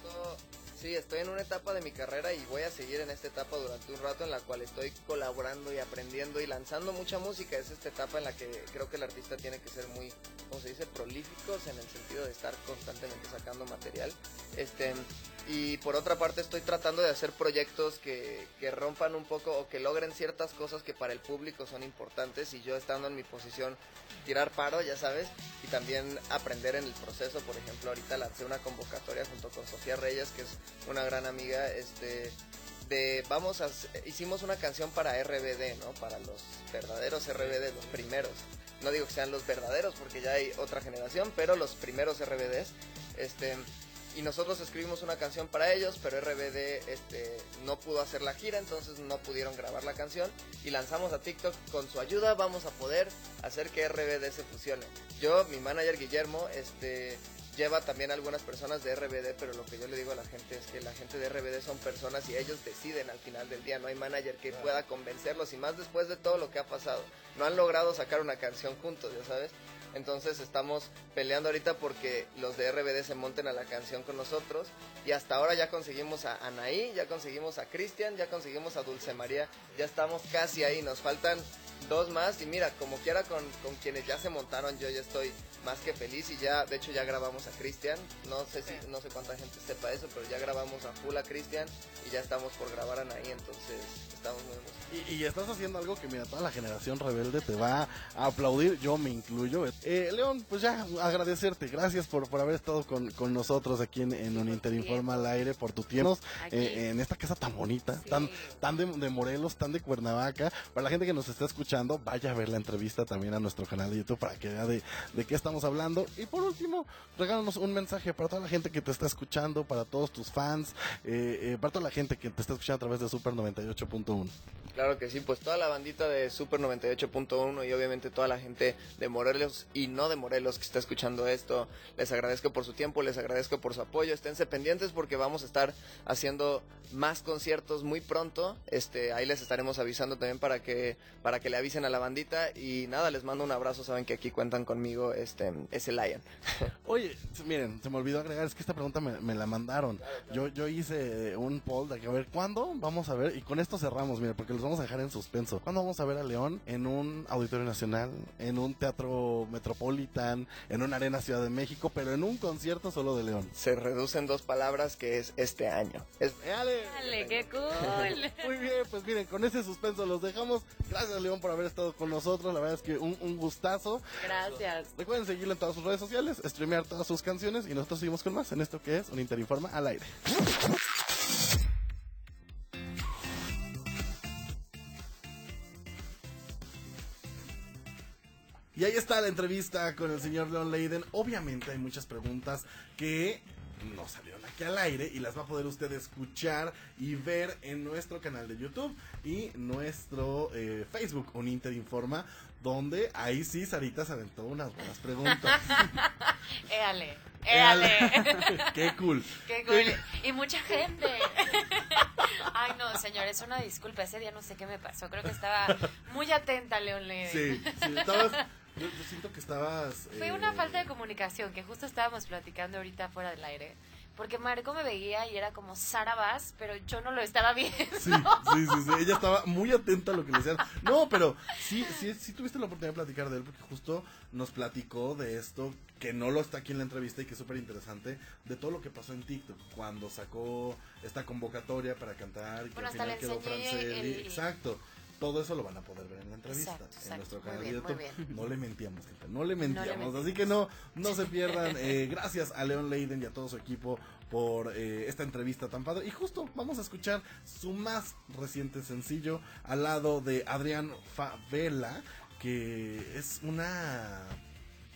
[SPEAKER 13] Justo, sí, estoy en una etapa de mi carrera y voy a seguir en esta etapa durante un rato en la cual estoy colaborando y aprendiendo y lanzando mucha música. Es esta etapa en la que creo que el artista tiene que ser muy, ¿cómo se dice? Prolíficos en el sentido de estar constantemente sacando material. Este, y por otra parte estoy tratando de hacer proyectos que, que rompan un poco o que logren ciertas cosas que para el público son importantes y yo estando en mi posición tirar paro, ya sabes, y también aprender en el proceso. Por ejemplo, ahorita lancé una convocatoria junto con Sofía Reyes, que es una gran amiga, este de vamos a hicimos una canción para RBD, ¿no? Para los verdaderos RBD, los primeros. No digo que sean los verdaderos porque ya hay otra generación, pero los primeros RBDs, este y nosotros escribimos una canción para ellos, pero RBD este, no pudo hacer la gira, entonces no pudieron grabar la canción y lanzamos a TikTok. Con su ayuda vamos a poder hacer que RBD se fusione. Yo, mi manager Guillermo, este lleva también a algunas personas de RBD, pero lo que yo le digo a la gente es que la gente de RBD son personas y ellos deciden al final del día. No hay manager que pueda convencerlos y más después de todo lo que ha pasado. No han logrado sacar una canción juntos, ya sabes. Entonces estamos peleando ahorita porque los de RBD se monten a la canción con nosotros. Y hasta ahora ya conseguimos a Anaí, ya conseguimos a Cristian, ya conseguimos a Dulce María. Ya estamos casi ahí, nos faltan dos más. Y mira, como quiera con, con quienes ya se montaron, yo ya estoy más que feliz. Y ya, de hecho, ya grabamos a Cristian. No sé si, no sé cuánta gente sepa eso, pero ya grabamos a full a Cristian. Y ya estamos por grabar a Anaí, entonces estamos muy emocionados.
[SPEAKER 2] Y, y estás haciendo algo que, mira, toda la generación rebelde te va a aplaudir, yo me incluyo. Eh, León, pues ya agradecerte, gracias por, por haber estado con, con nosotros aquí en, en un Interinforma al aire, por tu tiempo, eh, en esta casa tan bonita, tan, tan de, de Morelos, tan de Cuernavaca. Para la gente que nos está escuchando, vaya a ver la entrevista también a nuestro canal de YouTube para que vea de, de qué estamos hablando. Y por último, regálanos un mensaje para toda la gente que te está escuchando, para todos tus fans, eh, eh, para toda la gente que te está escuchando a través de Super 98.1.
[SPEAKER 13] Claro que sí, pues toda la bandita de Super 98.1 y obviamente toda la gente de Morelos y no de Morelos que está escuchando esto, les agradezco por su tiempo, les agradezco por su apoyo, esténse pendientes porque vamos a estar haciendo más conciertos muy pronto, este, ahí les estaremos avisando también para que, para que le avisen a la bandita y nada, les mando un abrazo, saben que aquí cuentan conmigo, este, ese Lion.
[SPEAKER 2] Oye, miren, se me olvidó agregar, es que esta pregunta me, me la mandaron. Yo, yo hice un poll de que a ver, ¿cuándo vamos a ver? Y con esto cerramos, miren, porque los vamos a dejar en suspenso. ¿Cuándo vamos a ver a León en un auditorio nacional, en un teatro metropolitan, en una arena Ciudad de México, pero en un concierto solo de León?
[SPEAKER 13] Se reducen dos palabras que es este año. Es...
[SPEAKER 2] ¡Ale!
[SPEAKER 5] Dale, qué cool.
[SPEAKER 2] Muy bien, pues miren, con ese suspenso los dejamos. Gracias, León, por haber estado con nosotros. La verdad es que un, un gustazo.
[SPEAKER 5] Gracias.
[SPEAKER 2] Recuerden seguirlo en todas sus redes sociales, streamear todas sus canciones y nosotros seguimos con más en esto que es un Interinforma al aire. Y ahí está la entrevista con el señor Leon Leiden. Obviamente hay muchas preguntas que no salieron aquí al aire y las va a poder usted escuchar y ver en nuestro canal de YouTube y nuestro eh, Facebook, Un Inter Informa, donde ahí sí Sarita se aventó unas buenas preguntas.
[SPEAKER 5] Éale, éale.
[SPEAKER 2] Qué cool.
[SPEAKER 5] Qué cool. Y mucha gente. Ay, no, señores, una disculpa. Ese día no sé qué me pasó. Creo que estaba muy atenta, León Leiden.
[SPEAKER 2] Sí, sí, estabas. Yo, yo siento que estabas.
[SPEAKER 5] Fue
[SPEAKER 2] eh,
[SPEAKER 5] una falta de comunicación que justo estábamos platicando ahorita fuera del aire. Porque Marco me veía y era como Sara Vaz, pero yo no lo estaba viendo.
[SPEAKER 2] Sí, sí, sí, sí, ella estaba muy atenta a lo que le decían. No, pero sí, sí, sí tuviste la oportunidad de platicar de él, porque justo nos platicó de esto, que no lo está aquí en la entrevista y que es súper interesante, de todo lo que pasó en TikTok, cuando sacó esta convocatoria para cantar que al final quedó
[SPEAKER 5] enseñé
[SPEAKER 2] Franceli.
[SPEAKER 5] el-
[SPEAKER 2] Exacto. Todo eso lo van a poder ver en la entrevista,
[SPEAKER 5] Exacto,
[SPEAKER 2] en nuestro canal de
[SPEAKER 5] bien, muy
[SPEAKER 2] YouTube. No le mentíamos, gente, no le mentíamos. Así que no, no se pierdan. Eh, gracias a Leon Leiden y a todo su equipo por eh, esta entrevista tan padre. Y justo vamos a escuchar su más reciente sencillo al lado de Adrián Favela, que es una...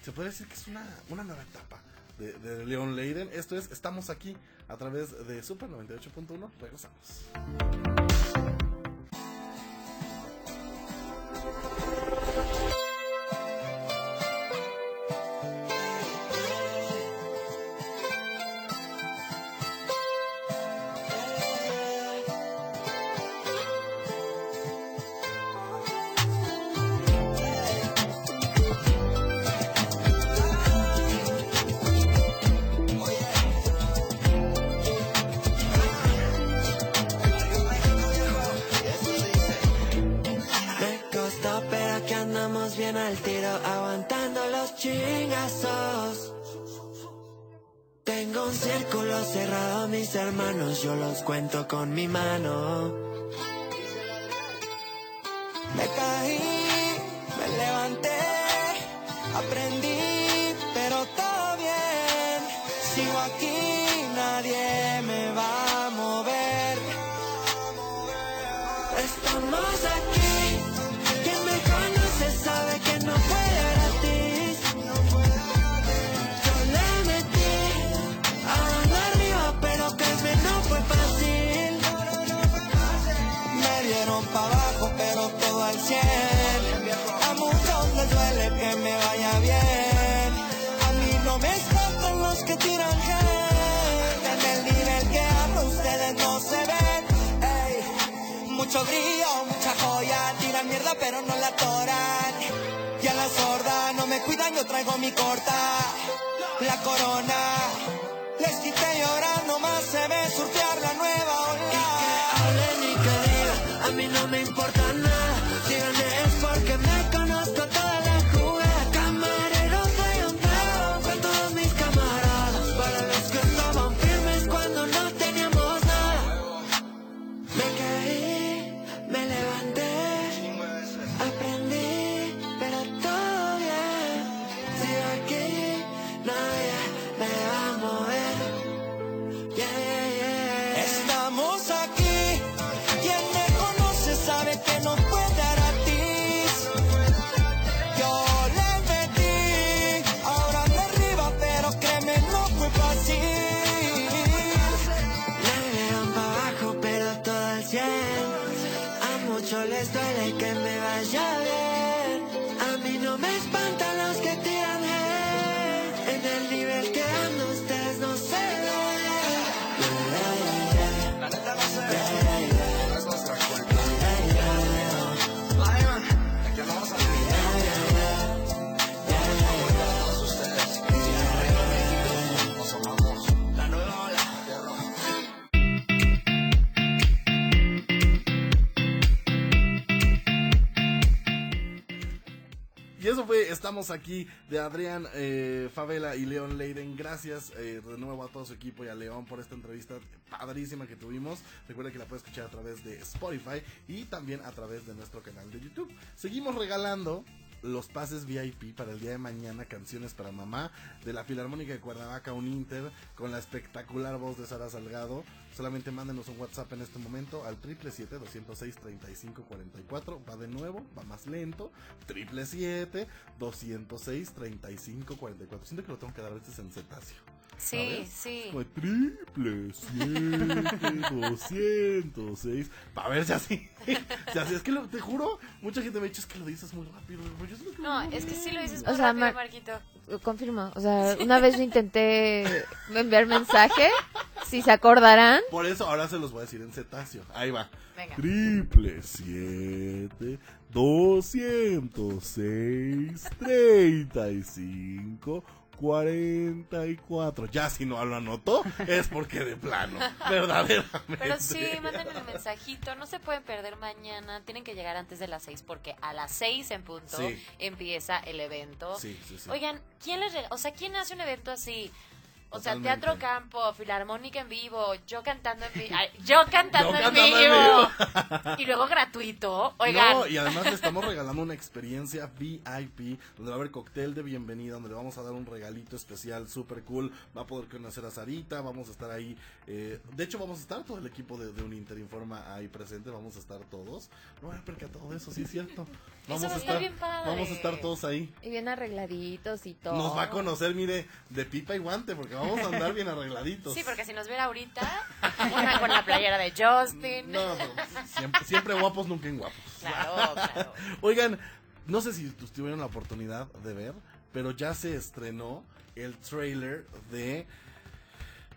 [SPEAKER 2] Se puede decir que es una, una nueva etapa de, de Leon Leiden. Esto es Estamos aquí a través de Super 98.1. Regresamos.
[SPEAKER 14] Hermanos, yo los cuento con mi mano. Aquí
[SPEAKER 2] de Adrián eh, Favela y León Leiden. Gracias eh, de nuevo a todo su equipo y a León por esta entrevista padrísima que tuvimos. Recuerda que la puedes escuchar a través de Spotify y también a través de nuestro canal de YouTube. Seguimos regalando los pases VIP para el día de mañana, canciones para mamá, de la Filarmónica de Cuernavaca, un Inter, con la espectacular voz de Sara Salgado. Solamente mándenos un WhatsApp en este momento al 777-206-3544. Va de nuevo, va más lento. 777-206-3544. Siento que lo tengo que dar a veces en cetáceo.
[SPEAKER 5] Sí,
[SPEAKER 2] ¿sabes?
[SPEAKER 5] sí.
[SPEAKER 2] Como triple siete, 206. Para ver si así. si así es que lo- te juro, mucha gente me ha dicho es que lo dices muy rápido. yo
[SPEAKER 5] No, es que sí lo dices
[SPEAKER 4] O
[SPEAKER 5] muy
[SPEAKER 4] sea,
[SPEAKER 5] rápido,
[SPEAKER 4] Mar-
[SPEAKER 5] Marquito.
[SPEAKER 4] Confirmo. O sea, una vez yo intenté enviar mensaje. Si se acordarán.
[SPEAKER 2] Por eso ahora se los voy a decir en cetáceo. Ahí va.
[SPEAKER 5] Venga.
[SPEAKER 2] Triple siete, 206, 35, 44. Ya si no lo anotó, es porque de plano. Verdaderamente.
[SPEAKER 5] Pero sí, manden el mensajito. No se pueden perder mañana. Tienen que llegar antes de las seis porque a las seis en punto
[SPEAKER 2] Sí.
[SPEAKER 5] empieza el evento.
[SPEAKER 2] Sí, sí, sí.
[SPEAKER 5] Oigan, ¿quién les O sea, ¿quién hace un evento así? O sea,
[SPEAKER 2] Totalmente.
[SPEAKER 5] teatro campo, filarmónica en vivo, yo cantando en vivo, yo cantando,
[SPEAKER 2] Yo
[SPEAKER 5] en,
[SPEAKER 2] cantando en
[SPEAKER 5] vivo. y luego gratuito. Oigan,
[SPEAKER 2] No, y además le estamos regalando una experiencia VIP, donde va a haber cóctel de bienvenida, donde le vamos a dar un regalito especial súper cool. Va a poder conocer a Sarita, vamos a estar ahí. eh, de hecho, vamos a estar todo el equipo de, de un Interinforma ahí presente, vamos a estar todos. No me he de eso, sí es cierto. Vamos
[SPEAKER 5] va a estar, bien padre.
[SPEAKER 2] vamos a estar todos ahí.
[SPEAKER 4] Y bien arregladitos y todo.
[SPEAKER 2] Nos va a conocer, mire, de pipa y guante, porque vamos a andar bien arregladitos.
[SPEAKER 5] sí, porque si nos viera ahorita, una con la playera de Justin.
[SPEAKER 2] No, no, siempre, siempre guapos, nunca en guapos.
[SPEAKER 5] Claro, claro.
[SPEAKER 2] Oigan, no sé si tuvieron la oportunidad de ver, pero ya se estrenó el trailer de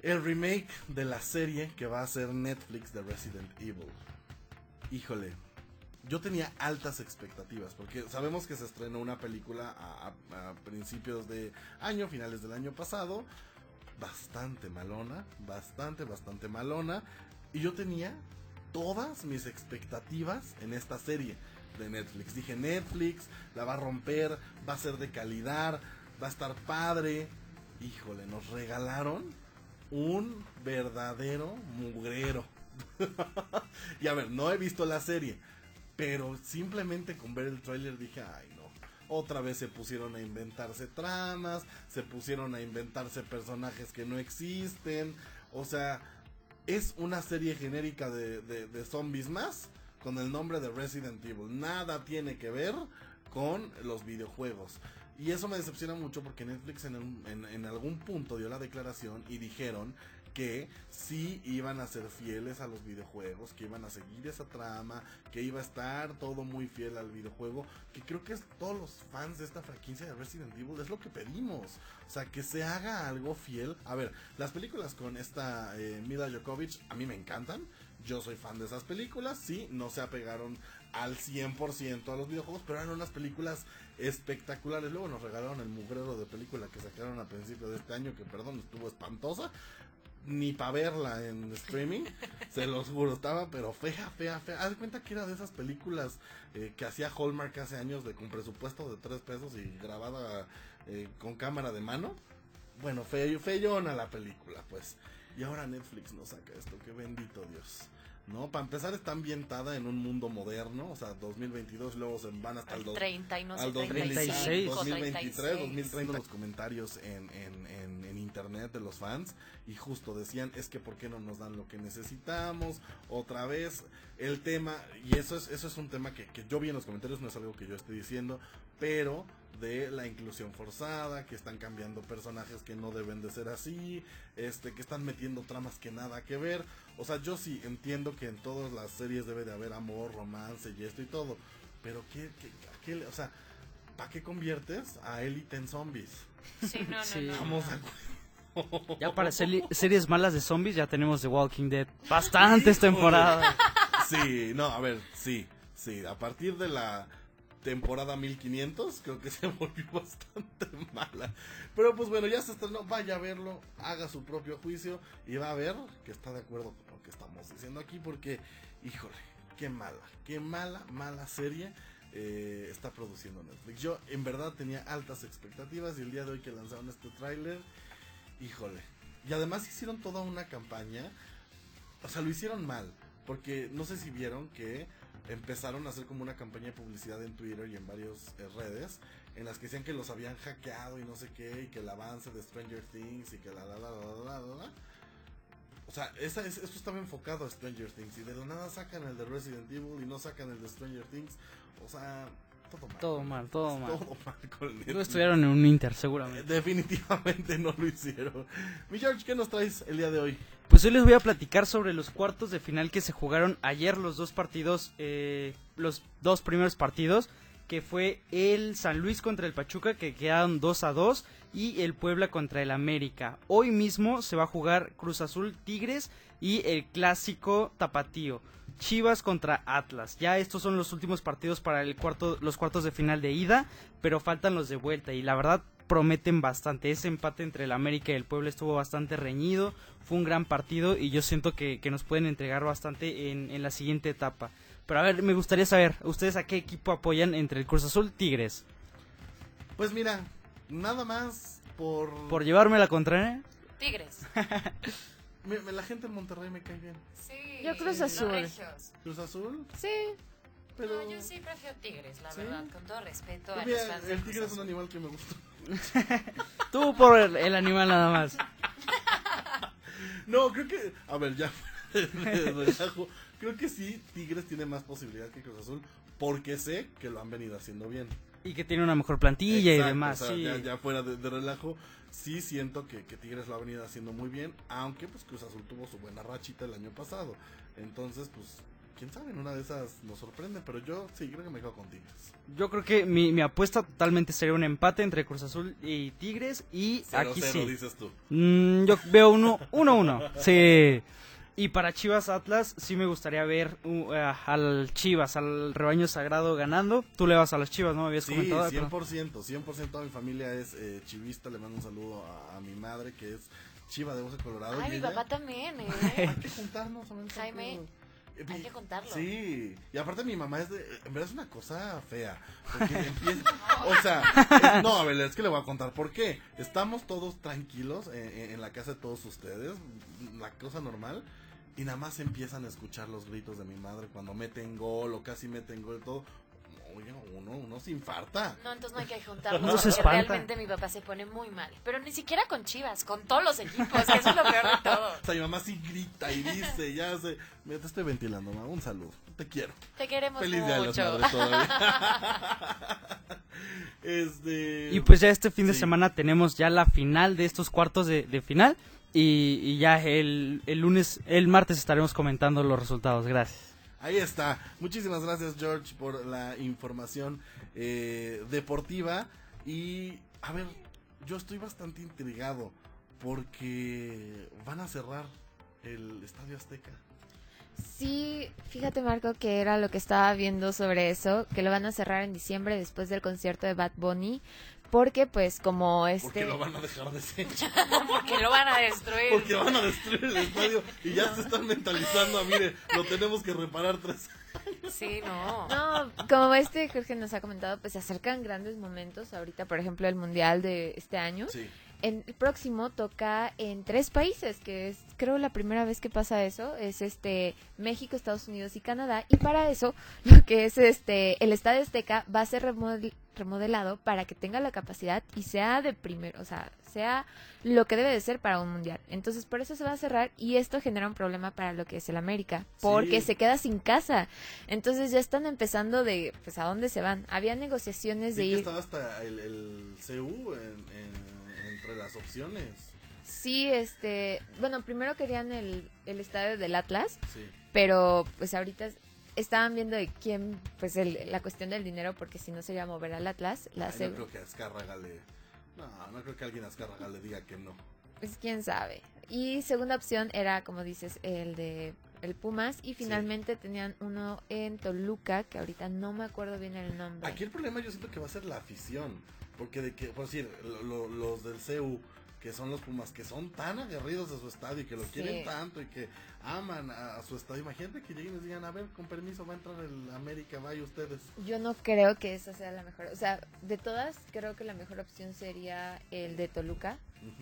[SPEAKER 2] el remake de la serie que va a ser Netflix de Resident Evil. Híjole, yo tenía altas expectativas porque sabemos que se estrenó una película a, a- a principios de año, finales del año pasado, bastante malona, bastante, bastante malona, y yo tenía todas mis expectativas en esta serie de Netflix. Dije, Netflix la va a romper, va a ser de calidad, va a estar padre. Híjole, nos regalaron un verdadero mugrero. y a ver, no he visto la serie, pero simplemente con ver el tráiler dije, ay. Otra vez se pusieron a inventarse tramas, se pusieron a inventarse personajes que no existen. O sea, es una serie genérica de, de- zombies más con el nombre de Resident Evil. Nada tiene que ver con los videojuegos. Y eso me decepciona mucho porque Netflix en algún punto dio la declaración y dijeron que sí iban a ser fieles a los videojuegos, que iban a seguir esa trama, que iba a estar todo muy fiel al videojuego, que creo que es todos los fans de esta franquicia de Resident Evil es lo que pedimos. O sea, que se haga algo fiel. A ver, las películas con esta eh, Mila Jokovic a mí me encantan. Yo soy fan de esas películas, sí, no se apegaron al 100% a los videojuegos, pero eran unas películas espectaculares. Luego nos regalaron el mugrero de película que sacaron a principios de este año, que perdón, estuvo espantosa. Ni para verla en streaming, se los juro, estaba pero fea, fea, fea. Haz cuenta que era de esas películas eh, que hacía Hallmark hace años de con presupuesto de 3 pesos y grabada eh, con cámara de mano. Bueno, fe, feyona la película, pues. Y ahora Netflix nos saca esto, qué bendito Dios. ¿No? Para empezar está ambientada en un mundo moderno, o sea, 2022 luego se van hasta el,
[SPEAKER 5] Al
[SPEAKER 2] dos-
[SPEAKER 5] 30 y no sé,
[SPEAKER 2] al
[SPEAKER 3] 36.
[SPEAKER 2] 2023,
[SPEAKER 5] 36.
[SPEAKER 2] 2030 los comentarios en, en, en, en internet de los fans y justo decían es que por qué no nos dan lo que necesitamos otra vez el tema y eso es eso es un tema que, que yo vi en los comentarios no es algo que yo esté diciendo pero de la inclusión forzada, que están cambiando personajes que no deben de ser así, este, que están metiendo tramas que nada que ver. O sea, yo sí entiendo que en todas las series debe de haber amor, romance y esto y todo. Pero ¿qué, qué, o sea, ¿para qué conviertes a élite en zombies?
[SPEAKER 5] Sí, no, no,
[SPEAKER 3] Sí.
[SPEAKER 5] no.
[SPEAKER 2] Vamos a-
[SPEAKER 3] Ya para series malas de zombies ya tenemos The Walking Dead. Bastantes temporadas.
[SPEAKER 2] Sí, no, a ver, sí, sí. A partir de la temporada 1500, creo que se volvió bastante mala. Pero pues bueno, ya se estrenó. Vaya a verlo, haga su propio juicio y va a ver que está de acuerdo con lo que estamos diciendo aquí. Porque, híjole, qué mala, qué mala, mala serie. eh, está produciendo Netflix. Yo en verdad tenía altas expectativas y el día de hoy que lanzaron este tráiler, híjole. Y además hicieron toda una campaña o sea, lo hicieron mal. Porque no sé si vieron que empezaron a hacer como una campaña de publicidad en Twitter y en varias eh, redes en las que decían que los habían hackeado y no sé qué, y que el avance de Stranger Things y que la la la la la la la. O sea, esa, es- esto estaba enfocado a Stranger Things y de la nada sacan el de Resident Evil y no sacan el de Stranger Things. O sea, todo mal.
[SPEAKER 3] Todo mal, todo mal.
[SPEAKER 2] Todo mal con
[SPEAKER 3] No
[SPEAKER 2] Netflix.
[SPEAKER 3] estuvieron en un Inter, seguramente.
[SPEAKER 2] Definitivamente no lo hicieron. Mi George, ¿qué nos traes el día de hoy?
[SPEAKER 3] Pues hoy les voy a platicar sobre los cuartos de final que se jugaron ayer, los dos partidos, eh, los dos primeros partidos, que fue el San Luis contra el Pachuca, que quedaron 2 a 2, y el Puebla contra el América. Hoy mismo se va a jugar Cruz Azul Tigres y el clásico Tapatío. Chivas contra Atlas. Ya estos son los últimos partidos para el cuarto, los cuartos de final de ida, pero faltan los de vuelta y la verdad prometen bastante. Ese empate entre el América y el Puebla estuvo bastante reñido, fue un gran partido y yo siento que, que nos pueden entregar bastante en, en la siguiente etapa. Pero a ver, me gustaría saber, ¿ustedes a qué equipo apoyan entre el Cruz Azul Tigres?
[SPEAKER 2] Pues mira, nada más por...
[SPEAKER 3] ¿Por llevarme la contraria?
[SPEAKER 5] Tigres.
[SPEAKER 2] Me- me- la gente en Monterrey me cae bien.
[SPEAKER 5] Sí.
[SPEAKER 4] Yo Cruz Azul.
[SPEAKER 2] Cruz Azul,
[SPEAKER 4] Sí.
[SPEAKER 2] pero...
[SPEAKER 5] No, yo sí prefiero Tigres, la
[SPEAKER 2] ¿Sí?
[SPEAKER 5] verdad, con todo respeto a
[SPEAKER 2] mira,
[SPEAKER 5] los fans
[SPEAKER 2] el tigre es un animal que me gusta.
[SPEAKER 3] Tú por el, el animal nada más.
[SPEAKER 2] No, creo que... A ver, ya de relajo. Creo que sí, Tigres tiene más posibilidad que Cruz Azul porque sé que lo han venido haciendo bien.
[SPEAKER 3] Y que tiene una mejor plantilla y demás,
[SPEAKER 2] o sea,
[SPEAKER 3] sí.
[SPEAKER 2] ya, ya fuera de, de relajo, sí siento que, que Tigres lo ha venido haciendo muy bien, aunque pues Cruz Azul tuvo su buena rachita el año pasado. Entonces, pues, quién sabe, en una de esas nos sorprende, pero yo sí creo que me quedo con Tigres.
[SPEAKER 3] Yo creo que mi, mi apuesta totalmente sería un empate entre Cruz Azul y Tigres y
[SPEAKER 2] Cero,
[SPEAKER 3] aquí
[SPEAKER 2] cero,
[SPEAKER 3] sí.
[SPEAKER 2] dices tú.
[SPEAKER 3] Mm, yo veo uno, uno, uno. Sí. Y para Chivas Atlas sí me gustaría ver uh, eh, al Chivas, al rebaño sagrado ganando. Tú le vas a las Chivas, ¿no? Me habías
[SPEAKER 2] Sí,
[SPEAKER 3] comentado.
[SPEAKER 2] 100%, 100% toda mi familia es eh, chivista, le mando un saludo a, a mi madre que es chiva de Hueso Colorado.
[SPEAKER 5] Ay, mi
[SPEAKER 2] ella-
[SPEAKER 5] papá también, ¿eh?
[SPEAKER 2] Hay que juntarnos
[SPEAKER 5] Jaime,
[SPEAKER 2] pedo.
[SPEAKER 5] Hay que contarlo.
[SPEAKER 2] Sí, y aparte mi mamá es de, en verdad es una cosa fea, porque empieza, o sea, eh, no, a ver, es que le voy a contar por qué. Estamos todos tranquilos eh, eh, en la casa de todos ustedes, la cosa normal, y nada más empiezan a escuchar los gritos de mi madre cuando meten gol o casi meten gol y todo. Oye, uno, uno se infarta.
[SPEAKER 5] No, entonces no hay que juntarnos.
[SPEAKER 3] No se
[SPEAKER 5] porque
[SPEAKER 3] espanta.
[SPEAKER 5] realmente mi papá se pone muy mal. Pero ni siquiera con Chivas, con todos los equipos, que eso es lo peor de todo.
[SPEAKER 2] O sea, mi mamá sí grita y dice, ya sé, me te estoy ventilando, mamá, un saludo, te quiero.
[SPEAKER 5] Te queremos
[SPEAKER 2] Feliz día de las
[SPEAKER 5] mucho.
[SPEAKER 2] madres todavía. este...
[SPEAKER 3] Y pues ya este fin de
[SPEAKER 2] Sí.
[SPEAKER 3] semana tenemos ya la final de estos cuartos de, de final. Y, y ya el, el lunes, el martes estaremos comentando los resultados. Gracias.
[SPEAKER 2] Ahí está. Muchísimas gracias, George, por la información eh, deportiva. Y, a ver, yo estoy bastante intrigado porque van a cerrar el Estadio Azteca.
[SPEAKER 4] Sí, fíjate Marco que era lo que estaba viendo sobre eso, que lo van a cerrar en diciembre después del concierto de Bad Bunny, porque pues como
[SPEAKER 2] Porque
[SPEAKER 4] este...
[SPEAKER 2] lo van a dejar deshecho.
[SPEAKER 5] Porque lo van a destruir.
[SPEAKER 2] Porque van a destruir el estadio y ya se están mentalizando a, mire, lo tenemos que reparar tres
[SPEAKER 5] Sí, no.
[SPEAKER 4] No, como este Jorge nos ha comentado, pues se acercan grandes momentos. Ahorita, por ejemplo, el Mundial de este año.
[SPEAKER 2] Sí.
[SPEAKER 4] En el próximo toca en tres países, que es creo la primera vez que pasa eso, es este México, Estados Unidos y Canadá. Y para eso, lo que es este el Estadio Azteca va a ser remodel- remodelado para que tenga la capacidad y sea de primero, o sea, sea lo que debe de ser para un mundial. Entonces, por eso se va a cerrar y esto genera un problema para lo que es el América, porque
[SPEAKER 2] Sí.
[SPEAKER 4] se queda sin casa. Entonces, ya están empezando de, pues, ¿a dónde se van? Había negociaciones de
[SPEAKER 2] Sí
[SPEAKER 4] ir...
[SPEAKER 2] estaba hasta el, el CU en- en- entre las opciones.
[SPEAKER 4] Sí, este, bueno, primero querían el, el estadio del Atlas,
[SPEAKER 2] Sí.
[SPEAKER 4] pero pues ahorita estaban viendo de quién, pues el- la cuestión del dinero, porque si no sería mover al Atlas, la
[SPEAKER 2] Ay, no creo que Azcárraga le... No, no creo que alguien a Azcárraga le diga que no.
[SPEAKER 4] pues quién sabe. Y segunda opción era, como dices, el de el Pumas, y finalmente tenían uno en Toluca, que ahorita no me acuerdo bien el nombre.
[SPEAKER 2] Aquí el problema yo siento que va a ser la afición. Porque de que, por decir, lo- lo- los del CU, que son los Pumas, que son tan aguerridos de su estadio y que lo
[SPEAKER 4] Sí.
[SPEAKER 2] quieren tanto y que aman a, a su estadio. Imagínate que lleguen y les digan, a ver, con permiso va a entrar el América, vaya ustedes.
[SPEAKER 4] Yo no creo que esa sea la mejor. O sea, de todas, creo que la mejor opción sería el de Toluca,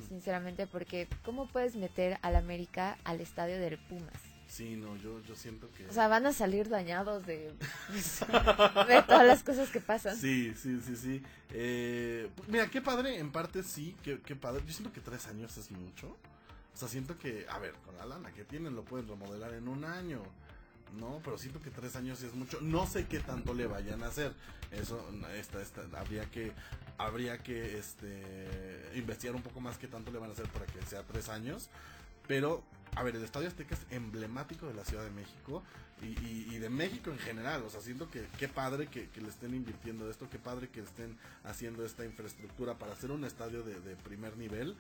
[SPEAKER 4] sinceramente, porque ¿cómo puedes meter al América al estadio del Pumas?
[SPEAKER 2] Sí, no, yo, yo siento que...
[SPEAKER 4] O sea, van a salir dañados de, de todas las cosas que pasan.
[SPEAKER 2] Sí, sí, sí, sí. Eh, pues, mira, qué padre, en parte sí, qué, qué padre. Yo siento que tres años es mucho. O sea, siento que, a ver, con la lana que tienen lo pueden remodelar en un año. No, pero siento que tres años sí es mucho. No sé qué tanto le vayan a hacer. Eso, esta, esta, habría que, habría que, este, investigar un poco más qué tanto le van a hacer para que sea tres años. Pero, a ver, el Estadio Azteca es emblemático de la Ciudad de México y, y- y de México en general. O sea, siento que qué padre que, que le estén invirtiendo esto, qué padre que estén haciendo esta infraestructura para hacer un estadio de, de primer nivel.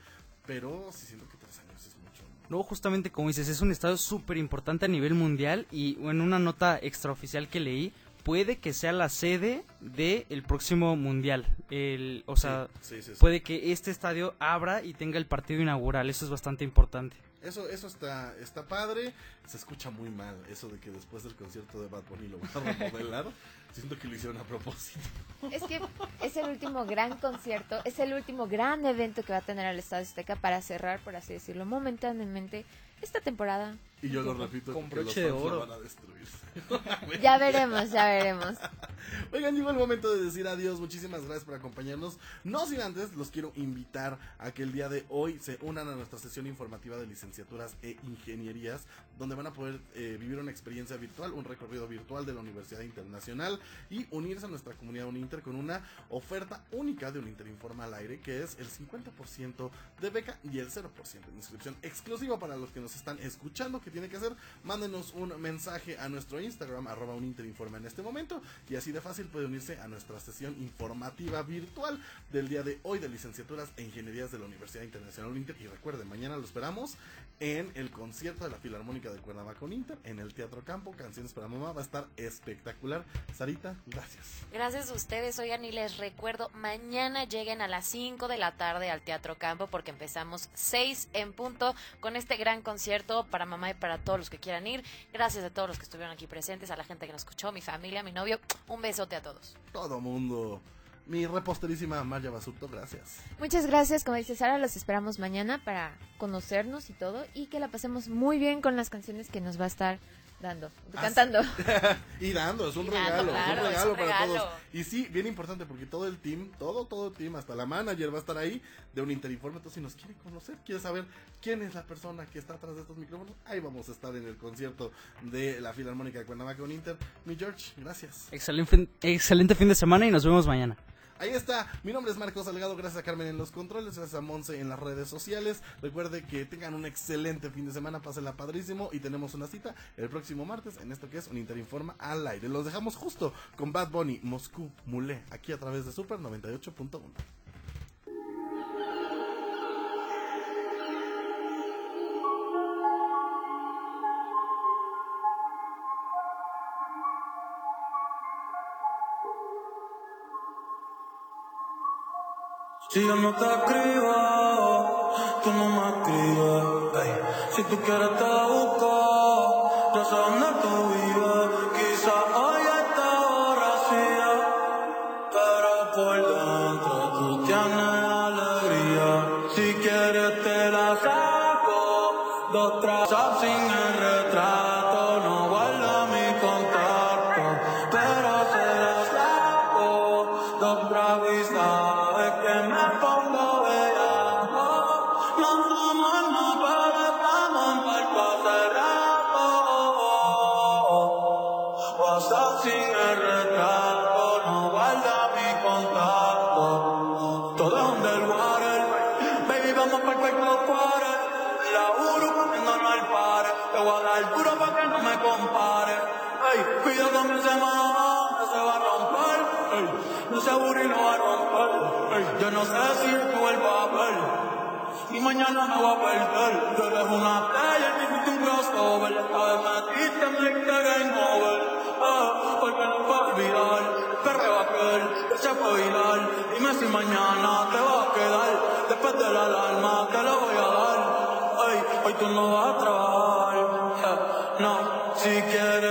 [SPEAKER 2] Pero sí siento que tres años es mucho.
[SPEAKER 3] No, justamente como dices, es un estadio súper importante a nivel mundial y en una nota extraoficial que leí, puede que sea la sede del próximo mundial. El, o sea,
[SPEAKER 2] Sí, sí, sí, sí.
[SPEAKER 3] puede que este estadio abra y tenga el partido inaugural, eso es bastante importante.
[SPEAKER 2] Eso, eso está, está padre. Se escucha muy mal eso de que después del concierto de Bad Bunny lo van a remodelar. siento que lo hicieron a propósito.
[SPEAKER 4] Es que es el último gran concierto, es el último gran evento que va a tener el Estadio Azteca para cerrar, por así decirlo, momentáneamente esta temporada.
[SPEAKER 2] Y yo lo repito,
[SPEAKER 3] Con broche de oro.
[SPEAKER 2] van a destruir.
[SPEAKER 4] Ya veremos, ya veremos.
[SPEAKER 2] Oigan, llegó el momento de decir adiós. Muchísimas gracias por acompañarnos. No sin antes, los quiero invitar a que el día de hoy se unan a nuestra sesión informativa de licenciaturas e ingenierías, donde van a poder eh, vivir una experiencia virtual, un recorrido virtual de la Universidad Internacional y unirse a nuestra comunidad Uninter con una oferta única de Uninter Informa al aire, que es el 50% de beca y el 0% de inscripción exclusiva para los que nos están escuchando. ¿Qué tiene que hacer? Mándenos un mensaje a nuestro Instagram, arroba uninterinforma en este momento, y así de fácil puede unirse a nuestra sesión informativa virtual del día de hoy de licenciaturas e ingenierías de la Universidad Internacional Uninter. Y recuerden, mañana lo esperamos en el concierto de la Filarmónica de Cuernavaca Uninter, en el Teatro Campo, Canciones para Mamá. Va a estar espectacular. Sarita, gracias.
[SPEAKER 5] Gracias a ustedes, oigan, y les recuerdo, mañana lleguen a las 5 de la tarde al Teatro Campo porque empezamos 6 en punto con este gran concierto para mamá y para todos los que quieran ir. Gracias a todos los que estuvieron aquí presentes, a la gente que nos escuchó, mi familia, mi novio. Un besote a todos.
[SPEAKER 2] Todo mundo. Mi reposterísima Maya Basuto, gracias.
[SPEAKER 4] Muchas gracias, como dice Sara, los esperamos mañana para conocernos y todo y que la pasemos muy bien con las canciones que nos va a estar dando,
[SPEAKER 2] Ah,
[SPEAKER 4] cantando.
[SPEAKER 2] y dando, es un
[SPEAKER 4] dando,
[SPEAKER 2] regalo,
[SPEAKER 4] claro,
[SPEAKER 2] es un
[SPEAKER 4] es
[SPEAKER 2] regalo
[SPEAKER 4] un
[SPEAKER 2] para
[SPEAKER 4] regalo.
[SPEAKER 2] todos. Y sí, bien importante porque todo el team, todo, todo el team, hasta la manager va a estar ahí de un Interinforme. Entonces, si nos quiere conocer, quiere saber quién es la persona que está atrás de estos micrófonos, ahí vamos a estar en el concierto de la Filarmónica de Cuernavaca un Inter. Mi George, gracias.
[SPEAKER 3] Excelente, excelente fin de semana y nos vemos mañana.
[SPEAKER 2] Ahí está, mi nombre es Marcos Salgado, gracias a Carmen en los controles, gracias a Monse en las redes sociales. Recuerde que tengan un excelente fin de semana, pásenla padrísimo y tenemos una cita el próximo martes en esto que es un Interinforma al aire. Los dejamos justo con Bad Bunny, Moscú, Mulé, aquí a través de Super 98.1.
[SPEAKER 15] Si yo no te escribo, tú no me escribes. Si tú quieres te busco, nueva No, si quieres